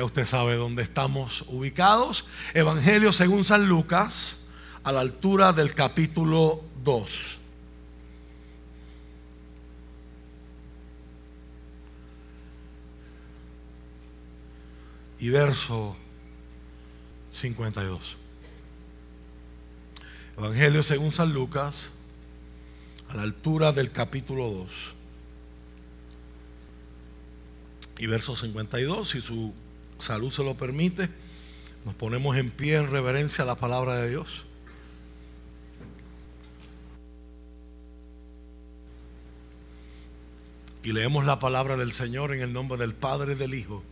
Ya usted sabe dónde estamos ubicados. Evangelio según San Lucas, a la altura del capítulo 2. Y verso 52. Evangelio según San Lucas, a la altura del capítulo 2. Y verso 52, si su salud se lo permite, nos ponemos en pie en reverencia a la palabra de Dios. Y leemos la palabra del Señor en el nombre del Padre, del Hijo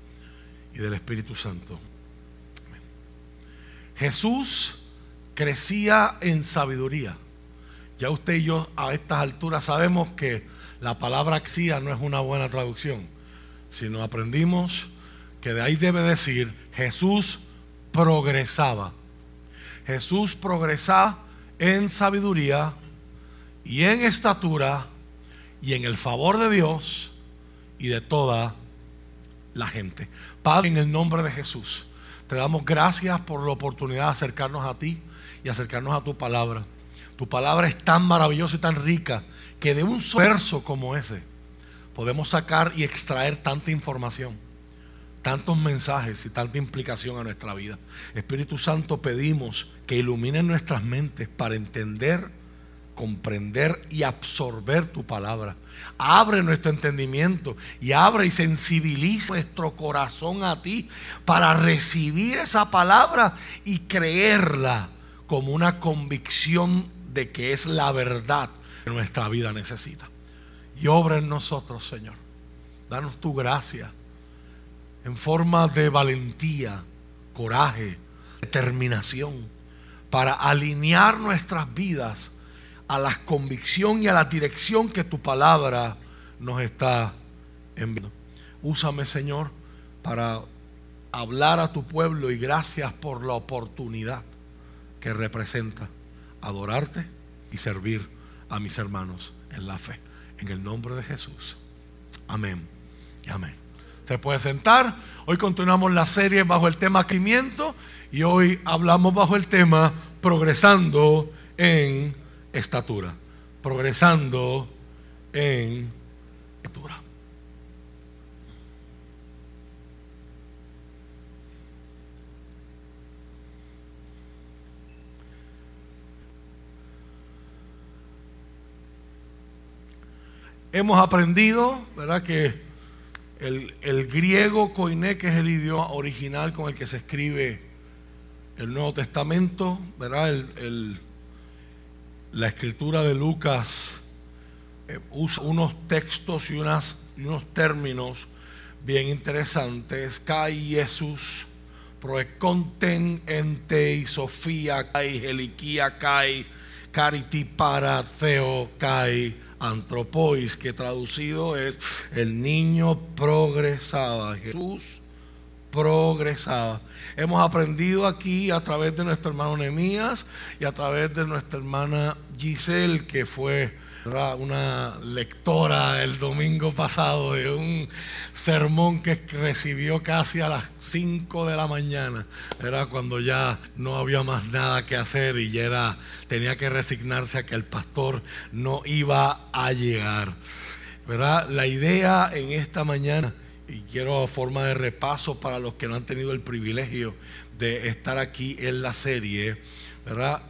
y del Espíritu Santo. Jesús crecía en sabiduría. Ya usted y yo a estas alturas sabemos que la palabra axía no es una buena traducción, sino aprendimos que de ahí debe decir Jesús progresaba. Jesús progresaba en sabiduría y en estatura y en el favor de Dios y de toda la gente. Padre, en el nombre de Jesús, te damos gracias por la oportunidad de acercarnos a ti y acercarnos a tu palabra. Tu palabra es tan maravillosa y tan rica que de un verso como ese podemos sacar y extraer tanta información, tantos mensajes y tanta implicación a nuestra vida. Espíritu Santo, pedimos que iluminen nuestras mentes para entender comprender y absorber tu palabra. Abre nuestro entendimiento y abre y sensibiliza nuestro corazón a ti para recibir esa palabra y creerla como una convicción de que es la verdad que nuestra vida necesita. Y obra en nosotros, Señor. Danos tu gracia en forma de valentía, coraje, determinación, para alinear nuestras vidas a la convicción y a la dirección que tu palabra nos está enviando. Úsame, Señor, para hablar a tu pueblo y gracias por la oportunidad que representa adorarte y servir a mis hermanos en la fe. En el nombre de Jesús. Amén y amén. Se puede sentar. Hoy continuamos la serie bajo el tema crecimiento y hoy hablamos bajo el tema progresando en estatura, progresando en estatura. Hemos aprendido, ¿verdad? Que el, griego koiné, que es el idioma original con el que se escribe el Nuevo Testamento, ¿verdad? el la escritura de Lucas eh, usa unos textos y, unos términos bien interesantes. Kai Jesús, proeconten ente Sofía, kai heliquía, kai cariti para theo, kai antropois, que traducido es el niño progresaba. Jesús progresaba. Hemos aprendido aquí a través de nuestro hermano Nemías y a través de nuestra hermana Giselle, que fue una lectora el domingo pasado de un sermón que recibió casi a las 5 de la mañana. Era cuando ya no había más nada que hacer y ya era, tenía que resignarse a que el pastor no iba a llegar. ¿verdad? La idea en esta mañana y quiero forma de repaso para los que no han tenido el privilegio de estar aquí en la serie, ¿verdad?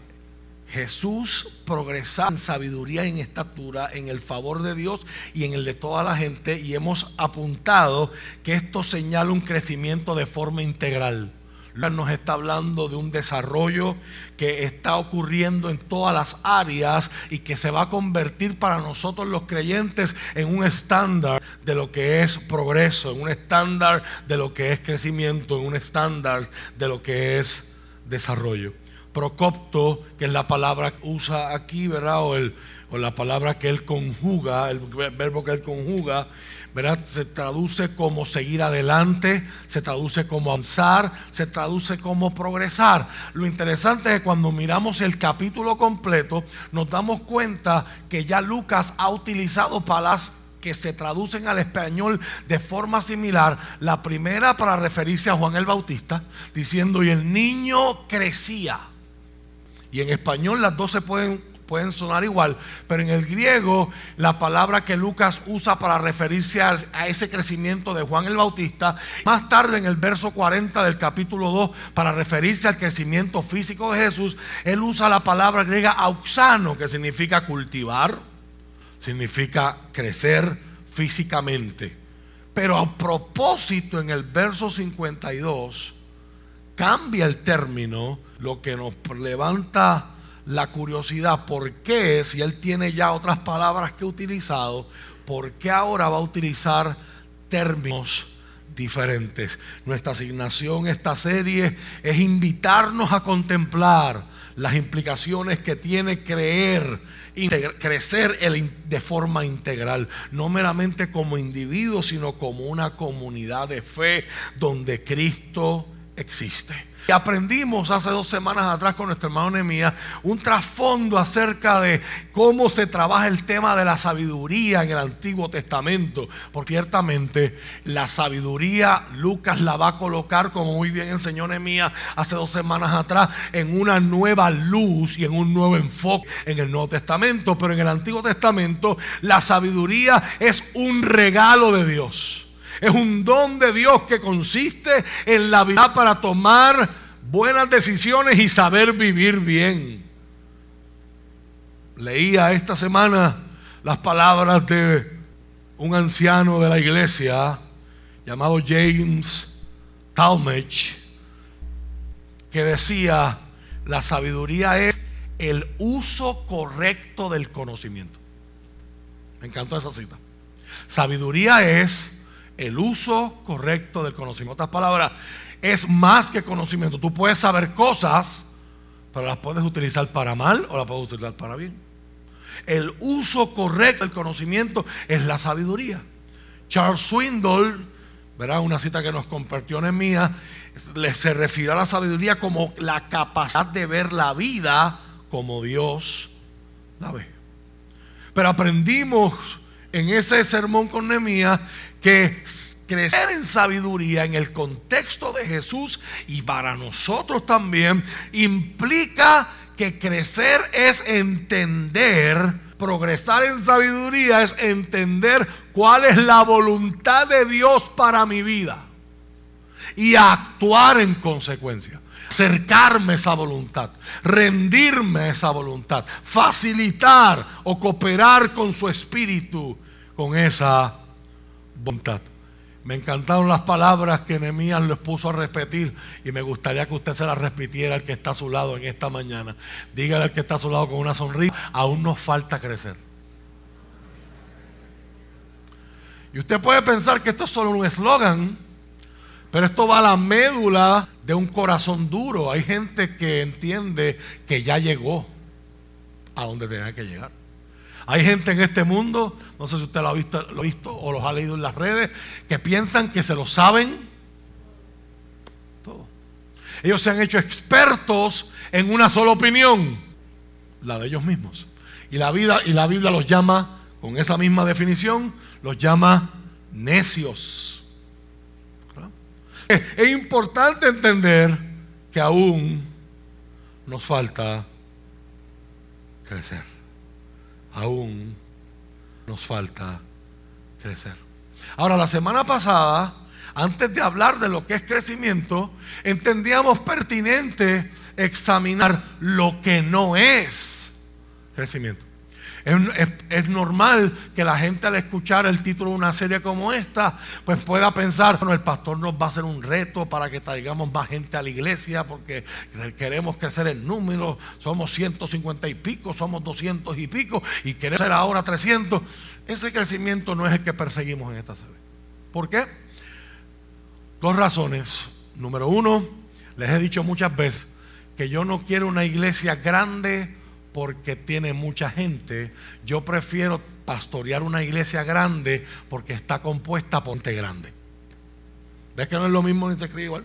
Jesús progresaba en sabiduría en estatura, en el favor de Dios y en el de toda la gente, y hemos apuntado que esto señala un crecimiento de forma integral nos está hablando de un desarrollo que está ocurriendo en todas las áreas y que se va a convertir para nosotros los creyentes en un estándar de lo que es progreso, en un estándar de lo que es crecimiento, en un estándar de lo que es desarrollo. Procopto, que es la palabra que usa aquí, ¿verdad? O, el, o la palabra que él conjuga, el verbo que él conjuga, se traduce como seguir adelante, se traduce como avanzar, se traduce como progresar. Lo interesante es que cuando miramos el capítulo completo, nos damos cuenta que ya Lucas ha utilizado que se traducen al español de forma similar. La primera para referirse a Juan el Bautista, diciendo, y el niño crecía. Y en español las dos se pueden pueden sonar igual, pero en el griego la palabra que Lucas usa para referirse a, ese crecimiento de Juan el Bautista, más tarde en el verso 40 del capítulo 2, para referirse al crecimiento físico de Jesús, él usa la palabra griega auxano, que significa cultivar, significa crecer físicamente. Pero a propósito en el verso 52 cambia el término, lo que nos levanta la curiosidad, ¿por qué si él tiene ya otras palabras que ha utilizado, por qué ahora va a utilizar términos diferentes? Nuestra asignación esta serie es invitarnos a contemplar las implicaciones que tiene creer, crecer de forma integral, no meramente como individuo, sino como una comunidad de fe donde Cristo existe aprendimos hace dos semanas atrás con nuestro hermano Nemías un trasfondo acerca de cómo se trabaja el tema de la sabiduría en el Antiguo Testamento. Porque ciertamente la sabiduría Lucas la va a colocar, como muy bien enseñó Nemías hace dos semanas atrás, en una nueva luz y en un nuevo enfoque en el Nuevo Testamento. Pero en el Antiguo Testamento la sabiduría es un regalo de Dios. Es un don de Dios que consiste en la habilidad para tomar buenas decisiones y saber vivir bien. Leía esta semana las palabras de un anciano de la iglesia llamado James Talmage, que decía, la sabiduría es el uso correcto del conocimiento. Me encantó esa cita. Sabiduría es el uso correcto del conocimiento. Otras palabras, es más que conocimiento. Tú puedes saber cosas, pero las puedes utilizar para mal o las puedes utilizar para bien. El uso correcto del conocimiento es la sabiduría. Charles Swindoll, verá una cita que nos compartió en mía, se refiere a la sabiduría como la capacidad de ver la vida como Dios la ve. Pero aprendimos en ese sermón con Nehemías que crecer en sabiduría en el contexto de Jesús y para nosotros también implica que crecer es entender, progresar en sabiduría es entender cuál es la voluntad de Dios para mi vida y actuar en consecuencia acercarme a esa voluntad, rendirme a esa voluntad, facilitar o cooperar con su espíritu, con esa voluntad. Me encantaron las palabras que Nehemías les puso a repetir y me gustaría que usted se las repitiera al que está a su lado en esta mañana. Dígale al que está a su lado con una sonrisa, aún nos falta crecer. Y usted puede pensar que esto es solo un eslogan, pero esto va a la médula de un corazón duro. Hay gente que entiende que ya llegó a donde tenía que llegar. Hay gente en este mundo, no sé si usted lo ha visto, lo visto o los ha leído en las redes, que piensan que se lo saben todo. Ellos se han hecho expertos en una sola opinión, la de ellos mismos. Y la vida y la Biblia los llama con esa misma definición, los llama necios. Es importante entender que aún nos falta crecer aún nos falta crecer. Ahora, la semana pasada, antes de hablar de lo que es crecimiento, entendíamos pertinente examinar lo que no es crecimiento. Es, normal que la gente al escuchar el título de una serie como esta, pues pueda pensar, bueno, el pastor nos va a hacer un reto para que traigamos más gente a la iglesia, porque queremos crecer en números, somos 150 y pico, somos 200 y pico, y queremos ser ahora 300. Ese crecimiento no es el que perseguimos en esta serie. ¿Por qué? Dos razones. Número uno, les he dicho muchas veces que yo no quiero una iglesia grande porque tiene mucha gente. Yo prefiero pastorear una iglesia grande porque está compuesta por grande. ¿Ves que no es lo mismo ni se escribe igual?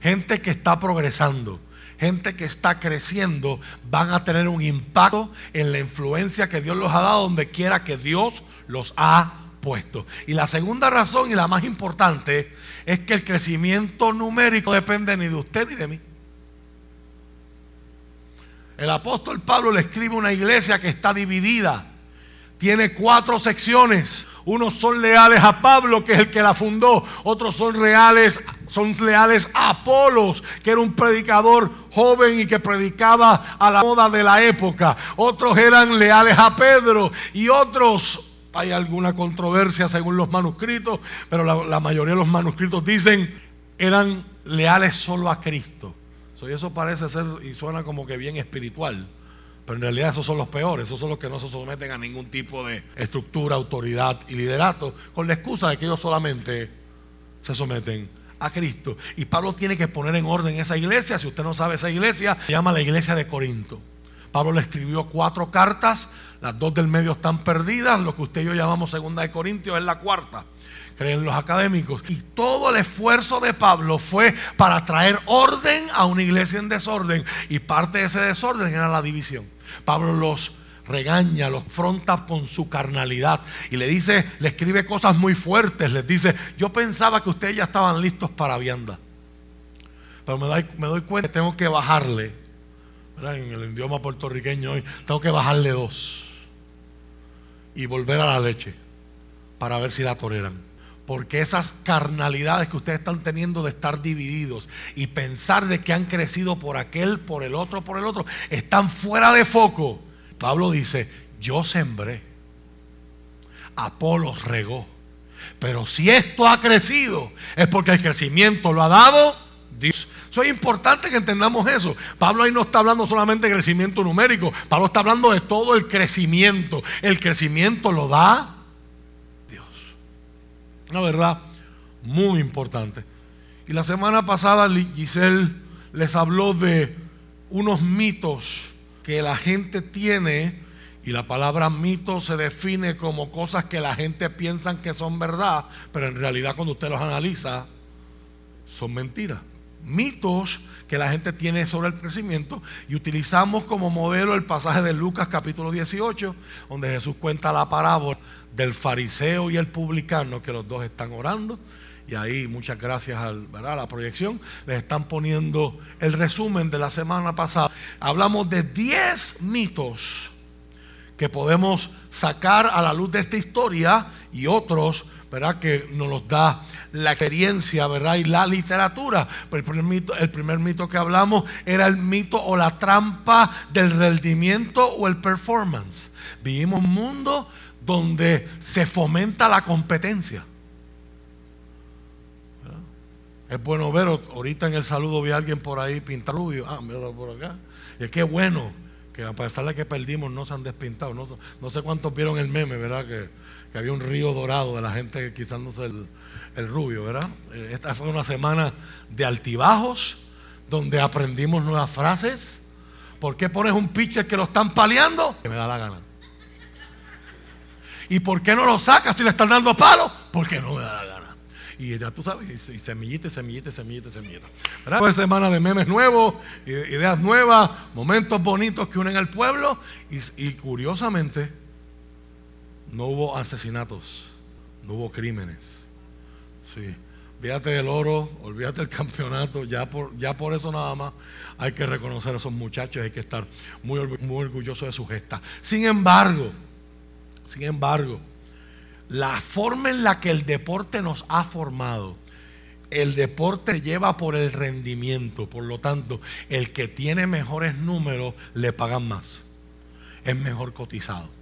Gente que está progresando, gente que está creciendo, van a tener un impacto en la influencia que Dios los ha dado donde quiera que Dios los ha puesto. Y la segunda razón y la más importante es que el crecimiento numérico depende ni de usted ni de mí. El apóstol Pablo le escribe una iglesia que está dividida. Tiene cuatro secciones. Unos son leales a Pablo, que es el que la fundó. Otros son reales, son leales a Apolos, que era un predicador joven y que predicaba a la moda de la época. Otros eran leales a Pedro y otros hay alguna controversia según los manuscritos, pero la, mayoría de los manuscritos dicen eran leales solo a Cristo. Y eso parece ser y suena como que bien espiritual. Pero en realidad esos son los peores, esos son los que no se someten a ningún tipo de estructura, autoridad y liderato, con la excusa de que ellos solamente se someten a Cristo. Y Pablo tiene que poner en orden esa iglesia. Si usted no sabe esa iglesia, se llama la iglesia de Corinto. Pablo le escribió cuatro cartas, las dos del medio están perdidas, lo que usted y yo llamamos segunda de Corintios es la cuarta, creen los académicos. Y todo el esfuerzo de Pablo fue para traer orden a una iglesia en desorden y parte de ese desorden era la división. Pablo los regaña, los fronta con su carnalidad y le dice, le escribe cosas muy fuertes, les dice, yo pensaba que ustedes ya estaban listos para vianda, pero me doy, me doy cuenta que tengo que bajarle en el idioma puertorriqueño hoy, tengo que bajarle dos y volver a la leche para ver si la toleran. Porque esas carnalidades que ustedes están teniendo de estar divididos y pensar de que han crecido por aquel, por el otro, por el otro, están fuera de foco. Pablo dice, yo sembré, Apolo regó. Pero si esto ha crecido, es porque el crecimiento lo ha dado Dios. Eso es importante que entendamos eso. Pablo ahí no está hablando solamente de crecimiento numérico. Pablo está hablando de todo el crecimiento. El crecimiento lo da. Una verdad muy importante. Y la semana pasada Giselle les habló de unos mitos que la gente tiene. Y la palabra mito se define como cosas que la gente piensa que son verdad, pero en realidad cuando usted los analiza, son mentiras mitos que la gente tiene sobre el crecimiento y utilizamos como modelo el pasaje de Lucas capítulo 18, donde Jesús cuenta la parábola del fariseo y el publicano, que los dos están orando. Y ahí, muchas gracias al, a la proyección, les están poniendo el resumen de la semana pasada. Hablamos de 10 mitos que podemos sacar a la luz de esta historia y otros ¿verdad? que nos los da la experiencia ¿verdad? y la literatura. Pero el primer, mito, el primer mito que hablamos era el mito o la trampa del rendimiento o el performance. Vivimos un mundo donde se fomenta la competencia. Es bueno ver, ahorita en el saludo vi a alguien por ahí pintar rubio. Ah, míralo por acá. Y es que bueno que a pesar de que perdimos no se han despintado. No, sé cuántos vieron el meme, ¿verdad? Que que había un río dorado de la gente quitándose el, rubio, ¿verdad? Eh, esta fue una semana de altibajos, donde aprendimos nuevas frases. ¿Por qué pones un pitcher que lo están paliando? Que me da la gana. ¿Y por qué no lo sacas si le están dando palo? Porque no me da la gana. Y ya tú sabes, y semillita, semillita, semillita, semillita. ¿Verdad? Fue semana de memes nuevos, ideas nuevas, momentos bonitos que unen al pueblo. y curiosamente, no hubo asesinatos, no hubo crímenes. Sí. Olvídate del oro, olvídate del campeonato, ya por, ya por eso nada más hay que reconocer a esos muchachos, hay que estar muy, muy orgulloso de su gesta. Sin embargo, sin embargo, la forma en la que el deporte nos ha formado, el deporte lleva por el rendimiento, por lo tanto, el que tiene mejores números le pagan más, es mejor cotizado.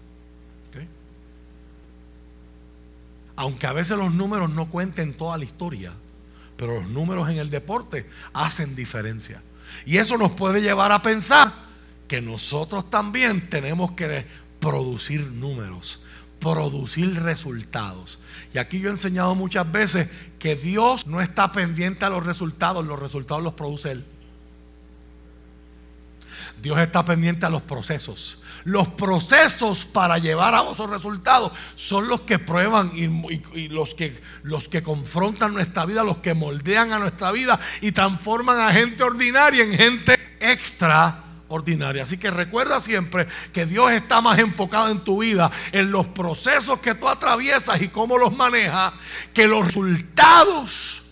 aunque a veces los números no cuenten toda la historia, pero los números en el deporte hacen diferencia. Y eso nos puede llevar a pensar que nosotros también tenemos que producir números, producir resultados. Y aquí yo he enseñado muchas veces que Dios no está pendiente a los resultados, los resultados los produce Él. Dios está pendiente a los procesos. Los procesos para llevar a esos resultados son los que prueban y, los, que, los que confrontan nuestra vida, los que moldean a nuestra vida y transforman a gente ordinaria en gente extraordinaria. Así que recuerda siempre que Dios está más enfocado en tu vida, en los procesos que tú atraviesas y cómo los manejas, que los resultados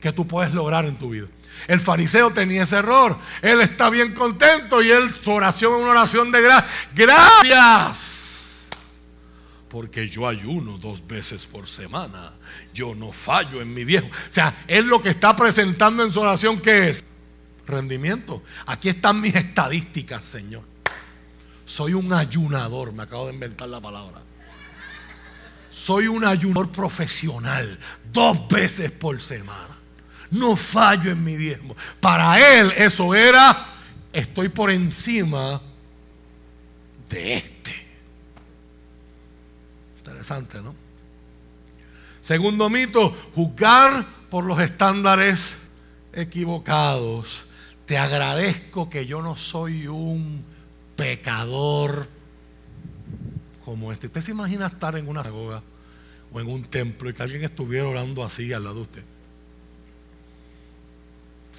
que tú puedes lograr en tu vida. El fariseo tenía ese error. Él está bien contento y él, su oración es una oración de gracias. Gracias porque yo ayuno dos veces por semana. Yo no fallo en mi viejo. O sea, él lo que está presentando en su oración, ¿qué es? Rendimiento. Aquí están mis estadísticas, Señor. Soy un ayunador, me acabo de inventar la palabra. Soy un ayunador profesional, dos veces por semana. No fallo en mi diezmo. Para él eso era, estoy por encima de este. Interesante, ¿no? Segundo mito, juzgar por los estándares equivocados. Te agradezco que yo no soy un pecador como este. ¿Usted se imagina estar en una sinagoga o en un templo y que alguien estuviera orando así al lado de usted?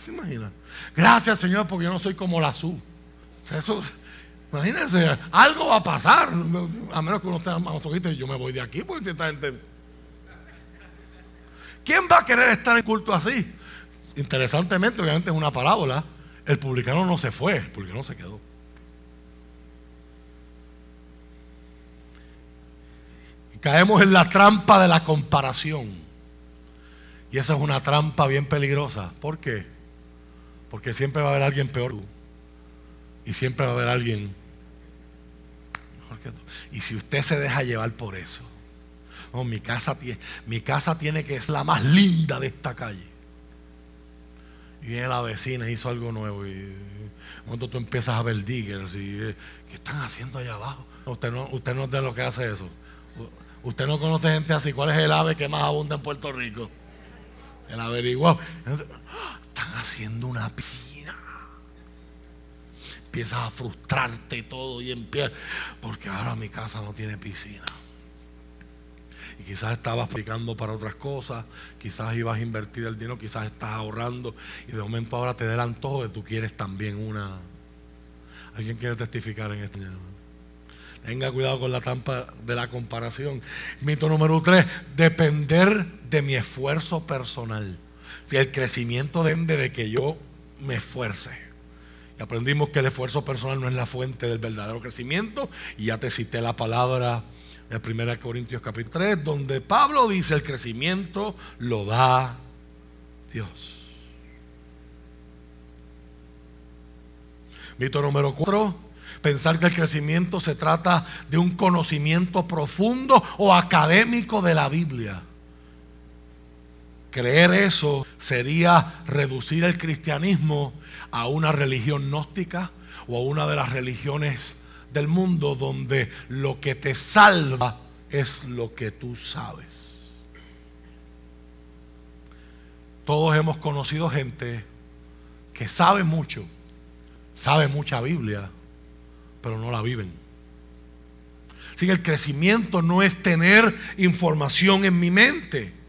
¿Se imagina? Gracias Señor porque yo no soy como la su. eso, Imagínense, algo va a pasar, a menos que uno esté masoquista y yo me voy de aquí, porque si esta gente. ¿Quién va a querer estar en culto así? Interesantemente, obviamente es una parábola. El publicano no se fue, el publicano se quedó. Y caemos en la trampa de la comparación. Y esa es una trampa bien peligrosa. ¿Por qué? Porque siempre va a haber alguien peor. Y siempre va a haber alguien y si usted se deja llevar por eso, mi, casa tiene, mi casa tiene que ser la más linda de esta calle. Y viene la vecina y hizo algo nuevo. Y cuando tú empiezas a ver diggers y eh, ¿qué están haciendo allá abajo? Usted no, usted no es de lo que hace eso. Usted no conoce gente así. ¿Cuál es el ave que más abunda en Puerto Rico? El averiguado. Están haciendo una piscina empiezas a frustrarte todo y empiezas, porque ahora mi casa no tiene piscina. Quizás estabas aplicando para otras cosas, quizás ibas a invertir el dinero, quizás estás ahorrando y de momento ahora te dan todo de tú quieres también una... ¿Alguien quiere testificar en este Tenga cuidado con la trampa de la comparación. Mito número tres, depender de mi esfuerzo personal. Si el crecimiento depende de que yo me esfuerce. Y aprendimos que el esfuerzo personal no es la fuente del verdadero crecimiento. Y ya te cité la palabra de 1 Corintios capítulo 3, donde Pablo dice el crecimiento lo da Dios. Mito número 4, pensar que el crecimiento se trata de un conocimiento profundo o académico de la Biblia. Creer eso sería reducir el cristianismo a una religión gnóstica o a una de las religiones del mundo donde lo que te salva es lo que tú sabes. Todos hemos conocido gente que sabe mucho, sabe mucha Biblia, pero no la viven. Que el crecimiento no es tener información en mi mente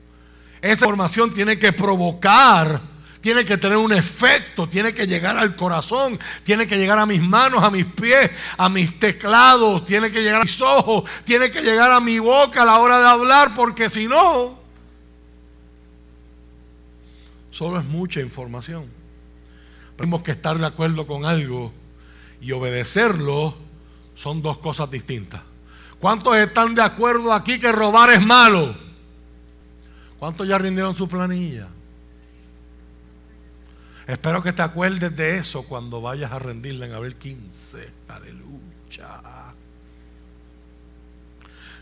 esa información tiene que provocar, tiene que tener un efecto, tiene que llegar al corazón, tiene que llegar a mis manos, a mis pies, a mis teclados, tiene que llegar a mis ojos, tiene que llegar a mi boca a la hora de hablar, porque si no, solo es mucha información. Tenemos que estar de acuerdo con algo y obedecerlo son dos cosas distintas. ¿Cuántos están de acuerdo aquí que robar es malo? ¿Cuántos ya rindieron su planilla? Espero que te acuerdes de eso cuando vayas a rendirla en Abril 15. Aleluya.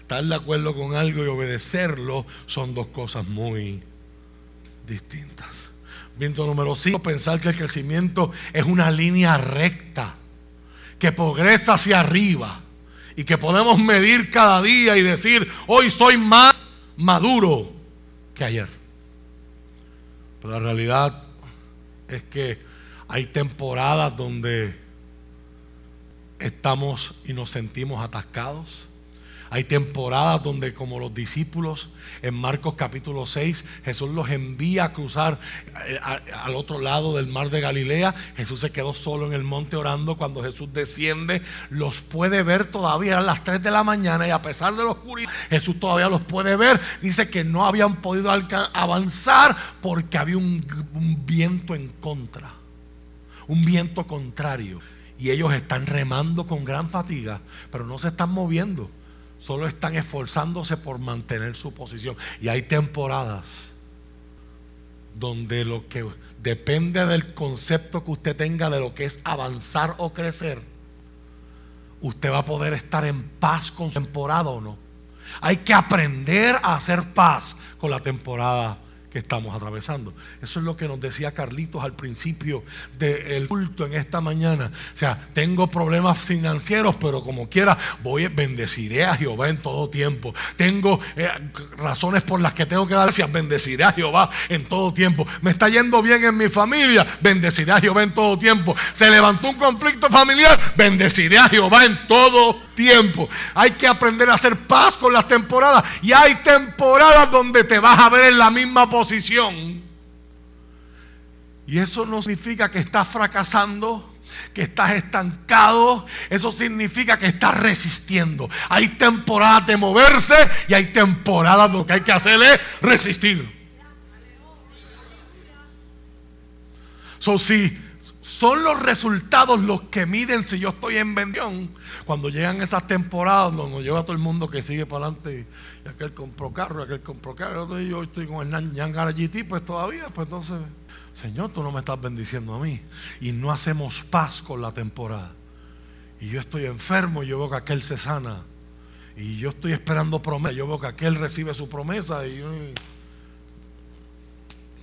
Estar de acuerdo con algo y obedecerlo son dos cosas muy distintas. Punto número 5, pensar que el crecimiento es una línea recta, que progresa hacia arriba y que podemos medir cada día y decir, hoy soy más maduro que ayer. Pero la realidad es que hay temporadas donde estamos y nos sentimos atascados. Hay temporadas donde como los discípulos en Marcos capítulo 6, Jesús los envía a cruzar eh, al otro lado del mar de Galilea. Jesús se quedó solo en el monte orando. Cuando Jesús desciende, los puede ver todavía a las 3 de la mañana y a pesar de la oscuridad, Jesús todavía los puede ver. Dice que no habían podido avanzar porque había un, un viento en contra, un viento contrario. Y ellos están remando con gran fatiga, pero no se están moviendo Solo están esforzándose por mantener su posición. Y hay temporadas donde lo que depende del concepto que usted tenga de lo que es avanzar o crecer, usted va a poder estar en paz con su temporada o no. Hay que aprender a hacer paz con la temporada que estamos atravesando. Eso es lo que nos decía Carlitos al principio del culto en esta mañana. O sea, tengo problemas financieros, pero como quiera, voy bendeciré a Jehová en todo tiempo. Tengo eh, razones por las que tengo que dar gracias, bendeciré a Jehová en todo tiempo. Me está yendo bien en mi familia, bendeciré a Jehová en todo tiempo. Se levantó un conflicto familiar, bendeciré a Jehová en todo tiempo. Hay que aprender a hacer paz con las temporadas. Y hay temporadas donde te vas a ver en la misma posición. Y eso no significa que estás fracasando, que estás estancado. Eso significa que estás resistiendo. Hay temporadas de moverse y hay temporadas lo que hay que hacer es resistir. So, si son los resultados los que miden si yo estoy en bendición. Cuando llegan esas temporadas donde nos lleva todo el mundo que sigue para adelante y aquel compró carro, aquel compró carro, y yo estoy con el Yangar GT, pues todavía, pues entonces, Señor, tú no me estás bendiciendo a mí. Y no hacemos paz con la temporada. Y yo estoy enfermo y yo veo que aquel se sana. Y yo estoy esperando promesa. Yo veo que aquel recibe su promesa y yo,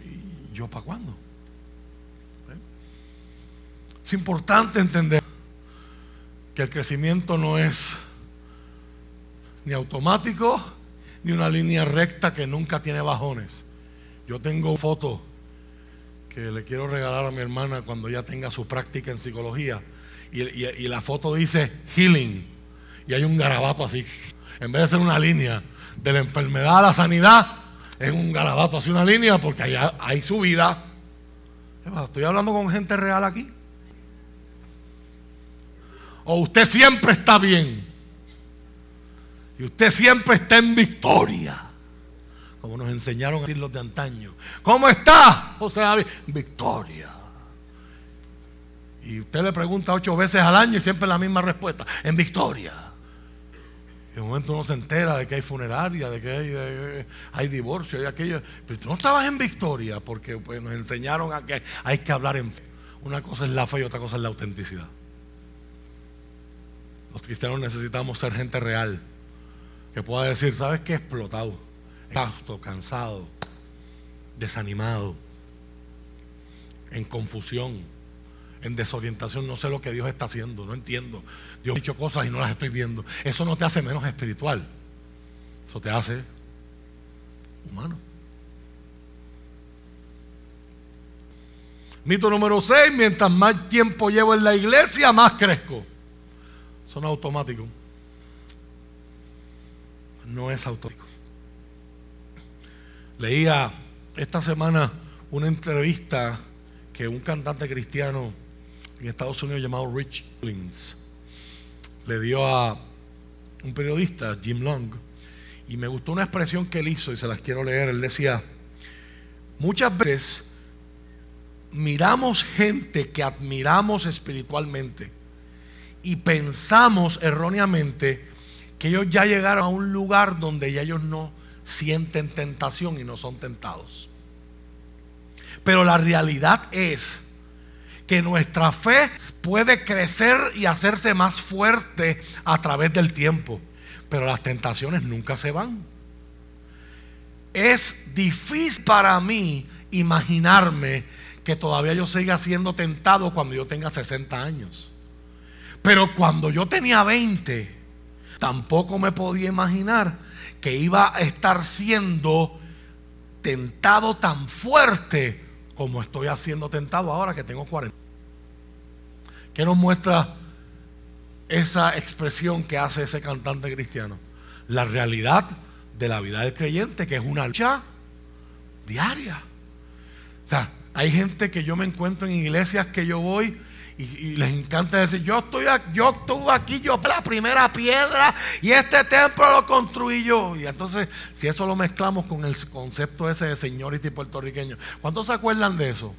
y yo ¿para cuándo? Es importante entender que el crecimiento no es ni automático ni una línea recta que nunca tiene bajones. Yo tengo foto que le quiero regalar a mi hermana cuando ella tenga su práctica en psicología. Y, la foto dice healing. Y hay un garabato así. En vez de ser una línea de la enfermedad a la sanidad, es un garabato así, una línea, porque hay, hay su vida. Estoy hablando con gente real aquí. O usted siempre está bien. Y usted siempre está en victoria. Como nos enseñaron a decir los de antaño. ¿Cómo está? José David? Victoria. Y usted le pregunta ocho veces al año y siempre la misma respuesta. En victoria. En un momento uno se entera de que hay funeraria, de que hay, divorcio, y aquello. Pero tú no estabas en victoria porque pues, nos enseñaron a que hay que hablar en fe. Una cosa es la fe y otra cosa es la autenticidad. Los cristianos necesitamos ser gente real, que pueda decir, ¿sabes qué? Explotado, exhausto, cansado, desanimado, en confusión, en desorientación, no sé lo que Dios está haciendo, no entiendo. Dios ha dicho cosas y no las estoy viendo. Eso no te hace menos espiritual, eso te hace humano. Mito número 6, mientras más tiempo llevo en la iglesia, más crezco son automáticos. No es automático. Leía esta semana una entrevista que un cantante cristiano en Estados Unidos llamado Rich Mullins le dio a un periodista, Jim Long, y me gustó una expresión que él hizo y se las quiero leer. Él decía, muchas veces miramos gente que admiramos espiritualmente y pensamos erróneamente que ellos ya llegaron a un lugar donde ya ellos no sienten tentación y no son tentados. Pero la realidad es que nuestra fe puede crecer y hacerse más fuerte a través del tiempo, pero las tentaciones nunca se van. Es difícil para mí imaginarme que todavía yo siga siendo tentado cuando yo tenga 60 años. Pero cuando yo tenía 20, tampoco me podía imaginar que iba a estar siendo tentado tan fuerte como estoy haciendo tentado ahora que tengo 40. ¿Qué nos muestra esa expresión que hace ese cantante cristiano? la realidad de la vida del creyente, que es una lucha diaria. O sea, hay gente que yo me encuentro en iglesias que yo voy y, les encanta decir, yo estoy aquí, yo estuve aquí, yo la primera piedra y este templo lo construí yo. Y entonces, si eso lo mezclamos con el concepto ese de señority puertorriqueño, ¿cuántos se acuerdan de eso?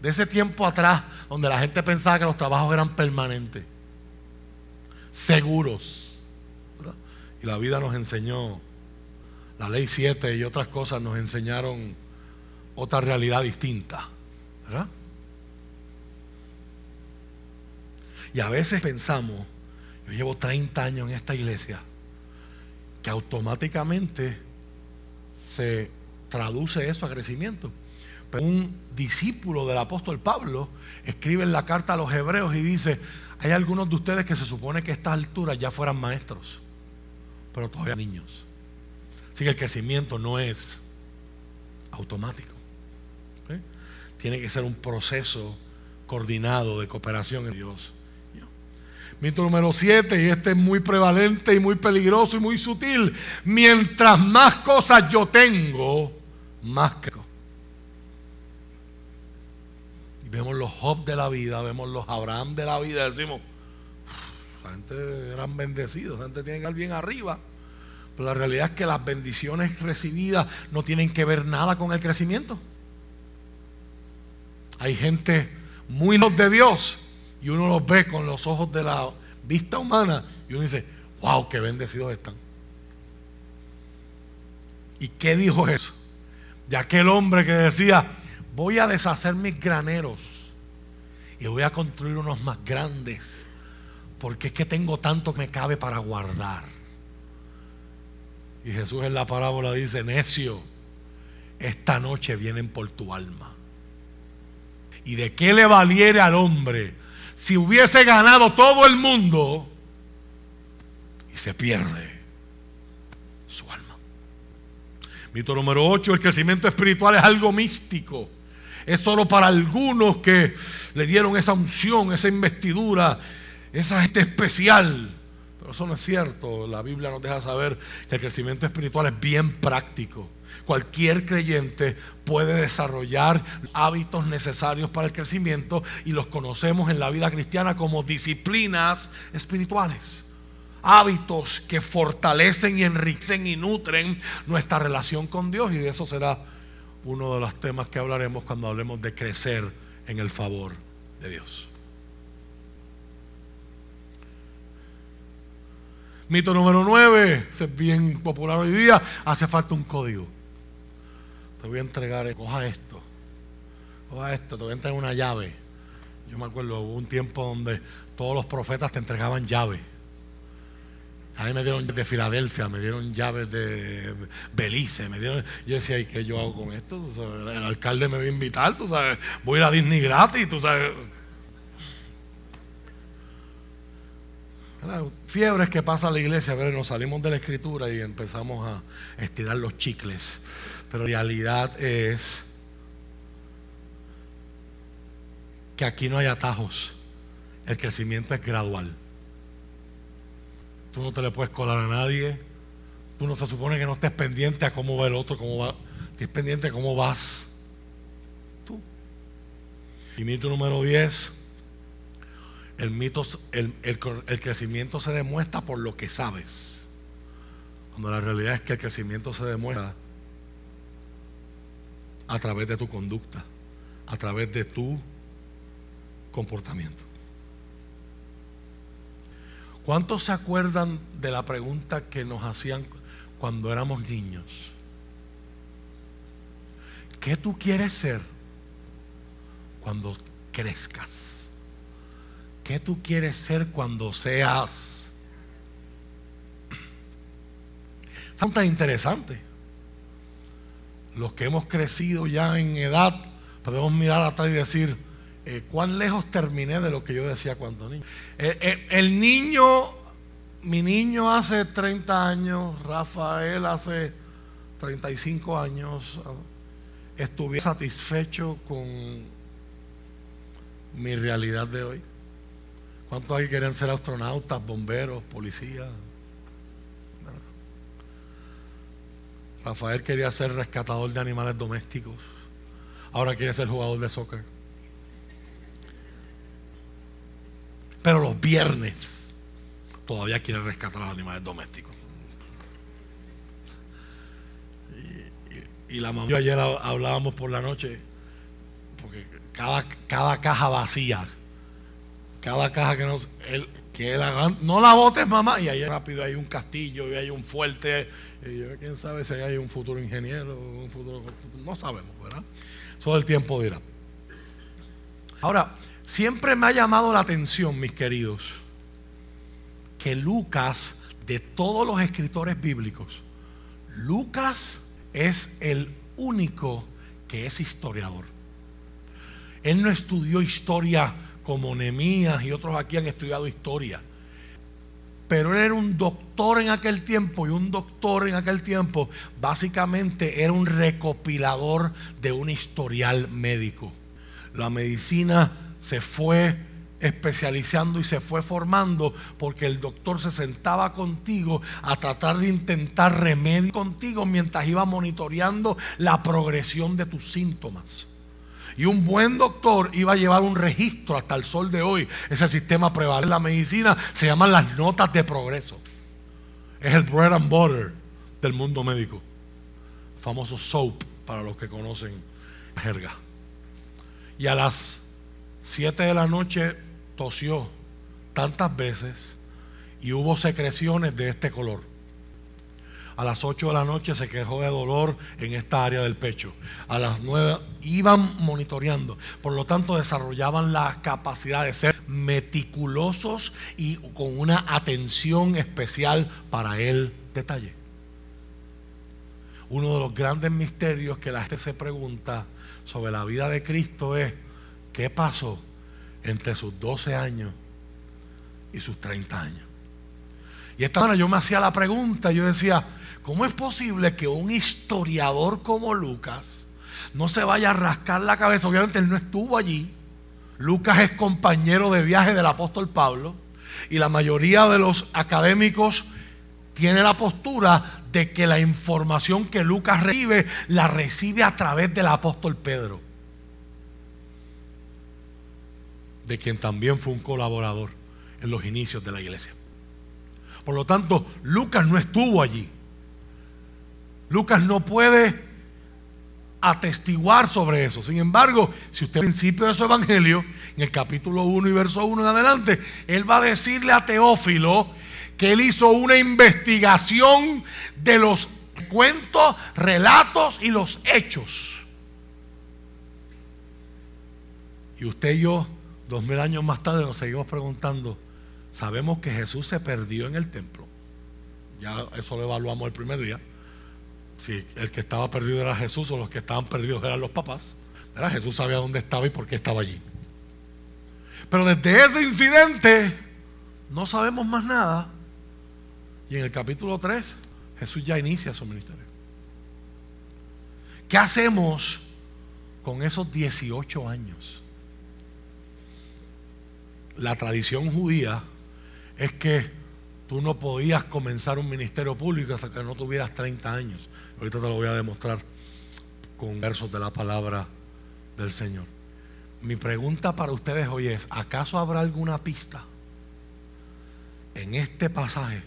De ese tiempo atrás, donde la gente pensaba que los trabajos eran permanentes, seguros. Y la vida nos enseñó, la ley 7 y otras cosas nos enseñaron otra realidad distinta. ¿Verdad? Y a veces pensamos, yo llevo 30 años en esta iglesia, que automáticamente se traduce eso a crecimiento. Pero un discípulo del apóstol Pablo escribe en la carta a los hebreos y dice, hay algunos de ustedes que se supone que a estas alturas ya fueran maestros, pero todavía niños. Así que el crecimiento no es automático. Tiene que ser un proceso coordinado de cooperación en Dios. Mito número 7, y este es muy prevalente y muy peligroso y muy sutil. Mientras más cosas yo tengo, más creo. Y vemos los Job de la vida, vemos los Abraham de la vida, decimos, la gente eran bendecidos, la gente tiene que bien arriba. Pero la realidad es que las bendiciones recibidas no tienen que ver nada con el crecimiento. Hay gente muy de Dios y uno los ve con los ojos de la vista humana y uno dice, wow, qué bendecidos están. ¿Y qué dijo eso? De aquel hombre que decía, voy a deshacer mis graneros y voy a construir unos más grandes, porque es que tengo tanto que me cabe para guardar. Y Jesús en la parábola dice, necio, esta noche vienen por tu alma. ¿Y de qué le valiere al hombre si hubiese ganado todo el mundo y se pierde su alma. Mito número 8, el crecimiento espiritual es algo místico. Es solo para algunos que le dieron esa unción, esa investidura, esa gente especial. Pero eso no es cierto. La Biblia nos deja saber que el crecimiento espiritual es bien práctico. Cualquier creyente puede desarrollar hábitos necesarios para el crecimiento y los conocemos en la vida cristiana como disciplinas espirituales. Hábitos que fortalecen y enriquecen y nutren nuestra relación con Dios y eso será uno de los temas que hablaremos cuando hablemos de crecer en el favor de Dios. Mito número 9, es bien popular hoy día, hace falta un código te voy a entregar, coja esto, coja esto, te voy a entregar una llave. Yo me acuerdo, hubo un tiempo donde todos los profetas te entregaban llaves. A mí me dieron de Filadelfia, me dieron llaves de Belice, me dieron, yo decía, ¿y qué yo hago con esto? el alcalde me va a invitar, tú sabes, voy a ir a Disney gratis, tú sabes. Fiebres que pasa a la iglesia, a ver, nos salimos de la escritura y empezamos a estirar los chicles. Pero la realidad es que aquí no hay atajos. El crecimiento es gradual. Tú no te le puedes colar a nadie. Tú no se supone que no estés pendiente a cómo va el otro, cómo va. Estés pendiente a cómo vas tú. Y mito número 10. El, mito, el, el crecimiento se demuestra por lo que sabes. Cuando la realidad es que el crecimiento se demuestra a través de tu conducta, a través de tu comportamiento. ¿Cuántos se acuerdan de la pregunta que nos hacían cuando éramos niños? ¿Qué tú quieres ser cuando crezcas? ¿Qué tú quieres ser cuando seas? Pregunta interesante los que hemos crecido ya en edad, podemos mirar atrás y decir, eh, ¿cuán lejos terminé de lo que yo decía cuando niño? Eh, eh, el, niño, mi niño hace 30 años, Rafael hace 35 años, estuviera satisfecho con mi realidad de hoy. ¿Cuántos hay quieren ser astronautas, bomberos, policías? Rafael quería ser rescatador de animales domésticos. Ahora quiere ser jugador de soccer. Pero los viernes todavía quiere rescatar a los animales domésticos. Y, la mamá, yo ayer hablábamos por la noche, porque cada, cada caja vacía, cada caja que nos, él, que no la botes mamá, y ahí rápido hay un castillo, y hay un fuerte, y quién sabe si hay un futuro ingeniero, un futuro, no sabemos, ¿verdad? Todo el tiempo dirá. Ahora, siempre me ha llamado la atención, mis queridos, que Lucas, de todos los escritores bíblicos, Lucas es el único que es historiador. Él no estudió historia como Nemías y otros aquí han estudiado historia. Pero él era un doctor en aquel tiempo y un doctor en aquel tiempo básicamente era un recopilador de un historial médico. La medicina se fue especializando y se fue formando porque el doctor se sentaba contigo a tratar de intentar remedio contigo mientras iba monitoreando la progresión de tus síntomas. Y un buen doctor iba a llevar un registro hasta el sol de hoy. Ese sistema prevalente en la medicina se llaman las notas de progreso. Es el bread and butter del mundo médico. famoso soap para los que conocen la jerga. Y a las 7 de la noche tosió tantas veces y hubo secreciones de este color a las 8 de la noche se quejó de dolor en esta área del pecho. A las 9 iban monitoreando. Por lo tanto, desarrollaban la capacidad de ser meticulosos y con una atención especial para el detalle. Uno de los grandes misterios que la gente se pregunta sobre la vida de Cristo es, ¿qué pasó entre sus 12 años y sus 30 años? Y esta mañana yo me hacía la pregunta, yo decía, ¿Cómo es posible que un historiador como Lucas no se vaya a rascar la cabeza? Obviamente él no estuvo allí. Lucas es compañero de viaje del apóstol Pablo y la mayoría de los académicos tiene la postura de que la información que Lucas recibe la recibe a través del apóstol Pedro, de quien también fue un colaborador en los inicios de la iglesia. Por lo tanto, Lucas no estuvo allí. Lucas no puede atestiguar sobre eso. Sin embargo, si usted al principio de su evangelio, en el capítulo 1 y verso 1 en adelante, él va a decirle a Teófilo que él hizo una investigación de los cuentos, relatos y los hechos. Y usted y yo, dos mil años más tarde, nos seguimos preguntando, sabemos que Jesús se perdió en el templo. Ya eso lo evaluamos el primer día si el que estaba perdido era Jesús o los que estaban perdidos eran los papás, Jesús sabía dónde estaba y por qué estaba allí. Pero desde ese incidente no sabemos más nada. Y en el capítulo 3 Jesús ya inicia su ministerio. ¿Qué hacemos con esos 18 años? La tradición judía es que tú no podías comenzar un ministerio público hasta que no tuvieras 30 años. Ahorita te lo voy a demostrar con versos de la palabra del Señor. Mi pregunta para ustedes hoy es, ¿acaso habrá alguna pista en este pasaje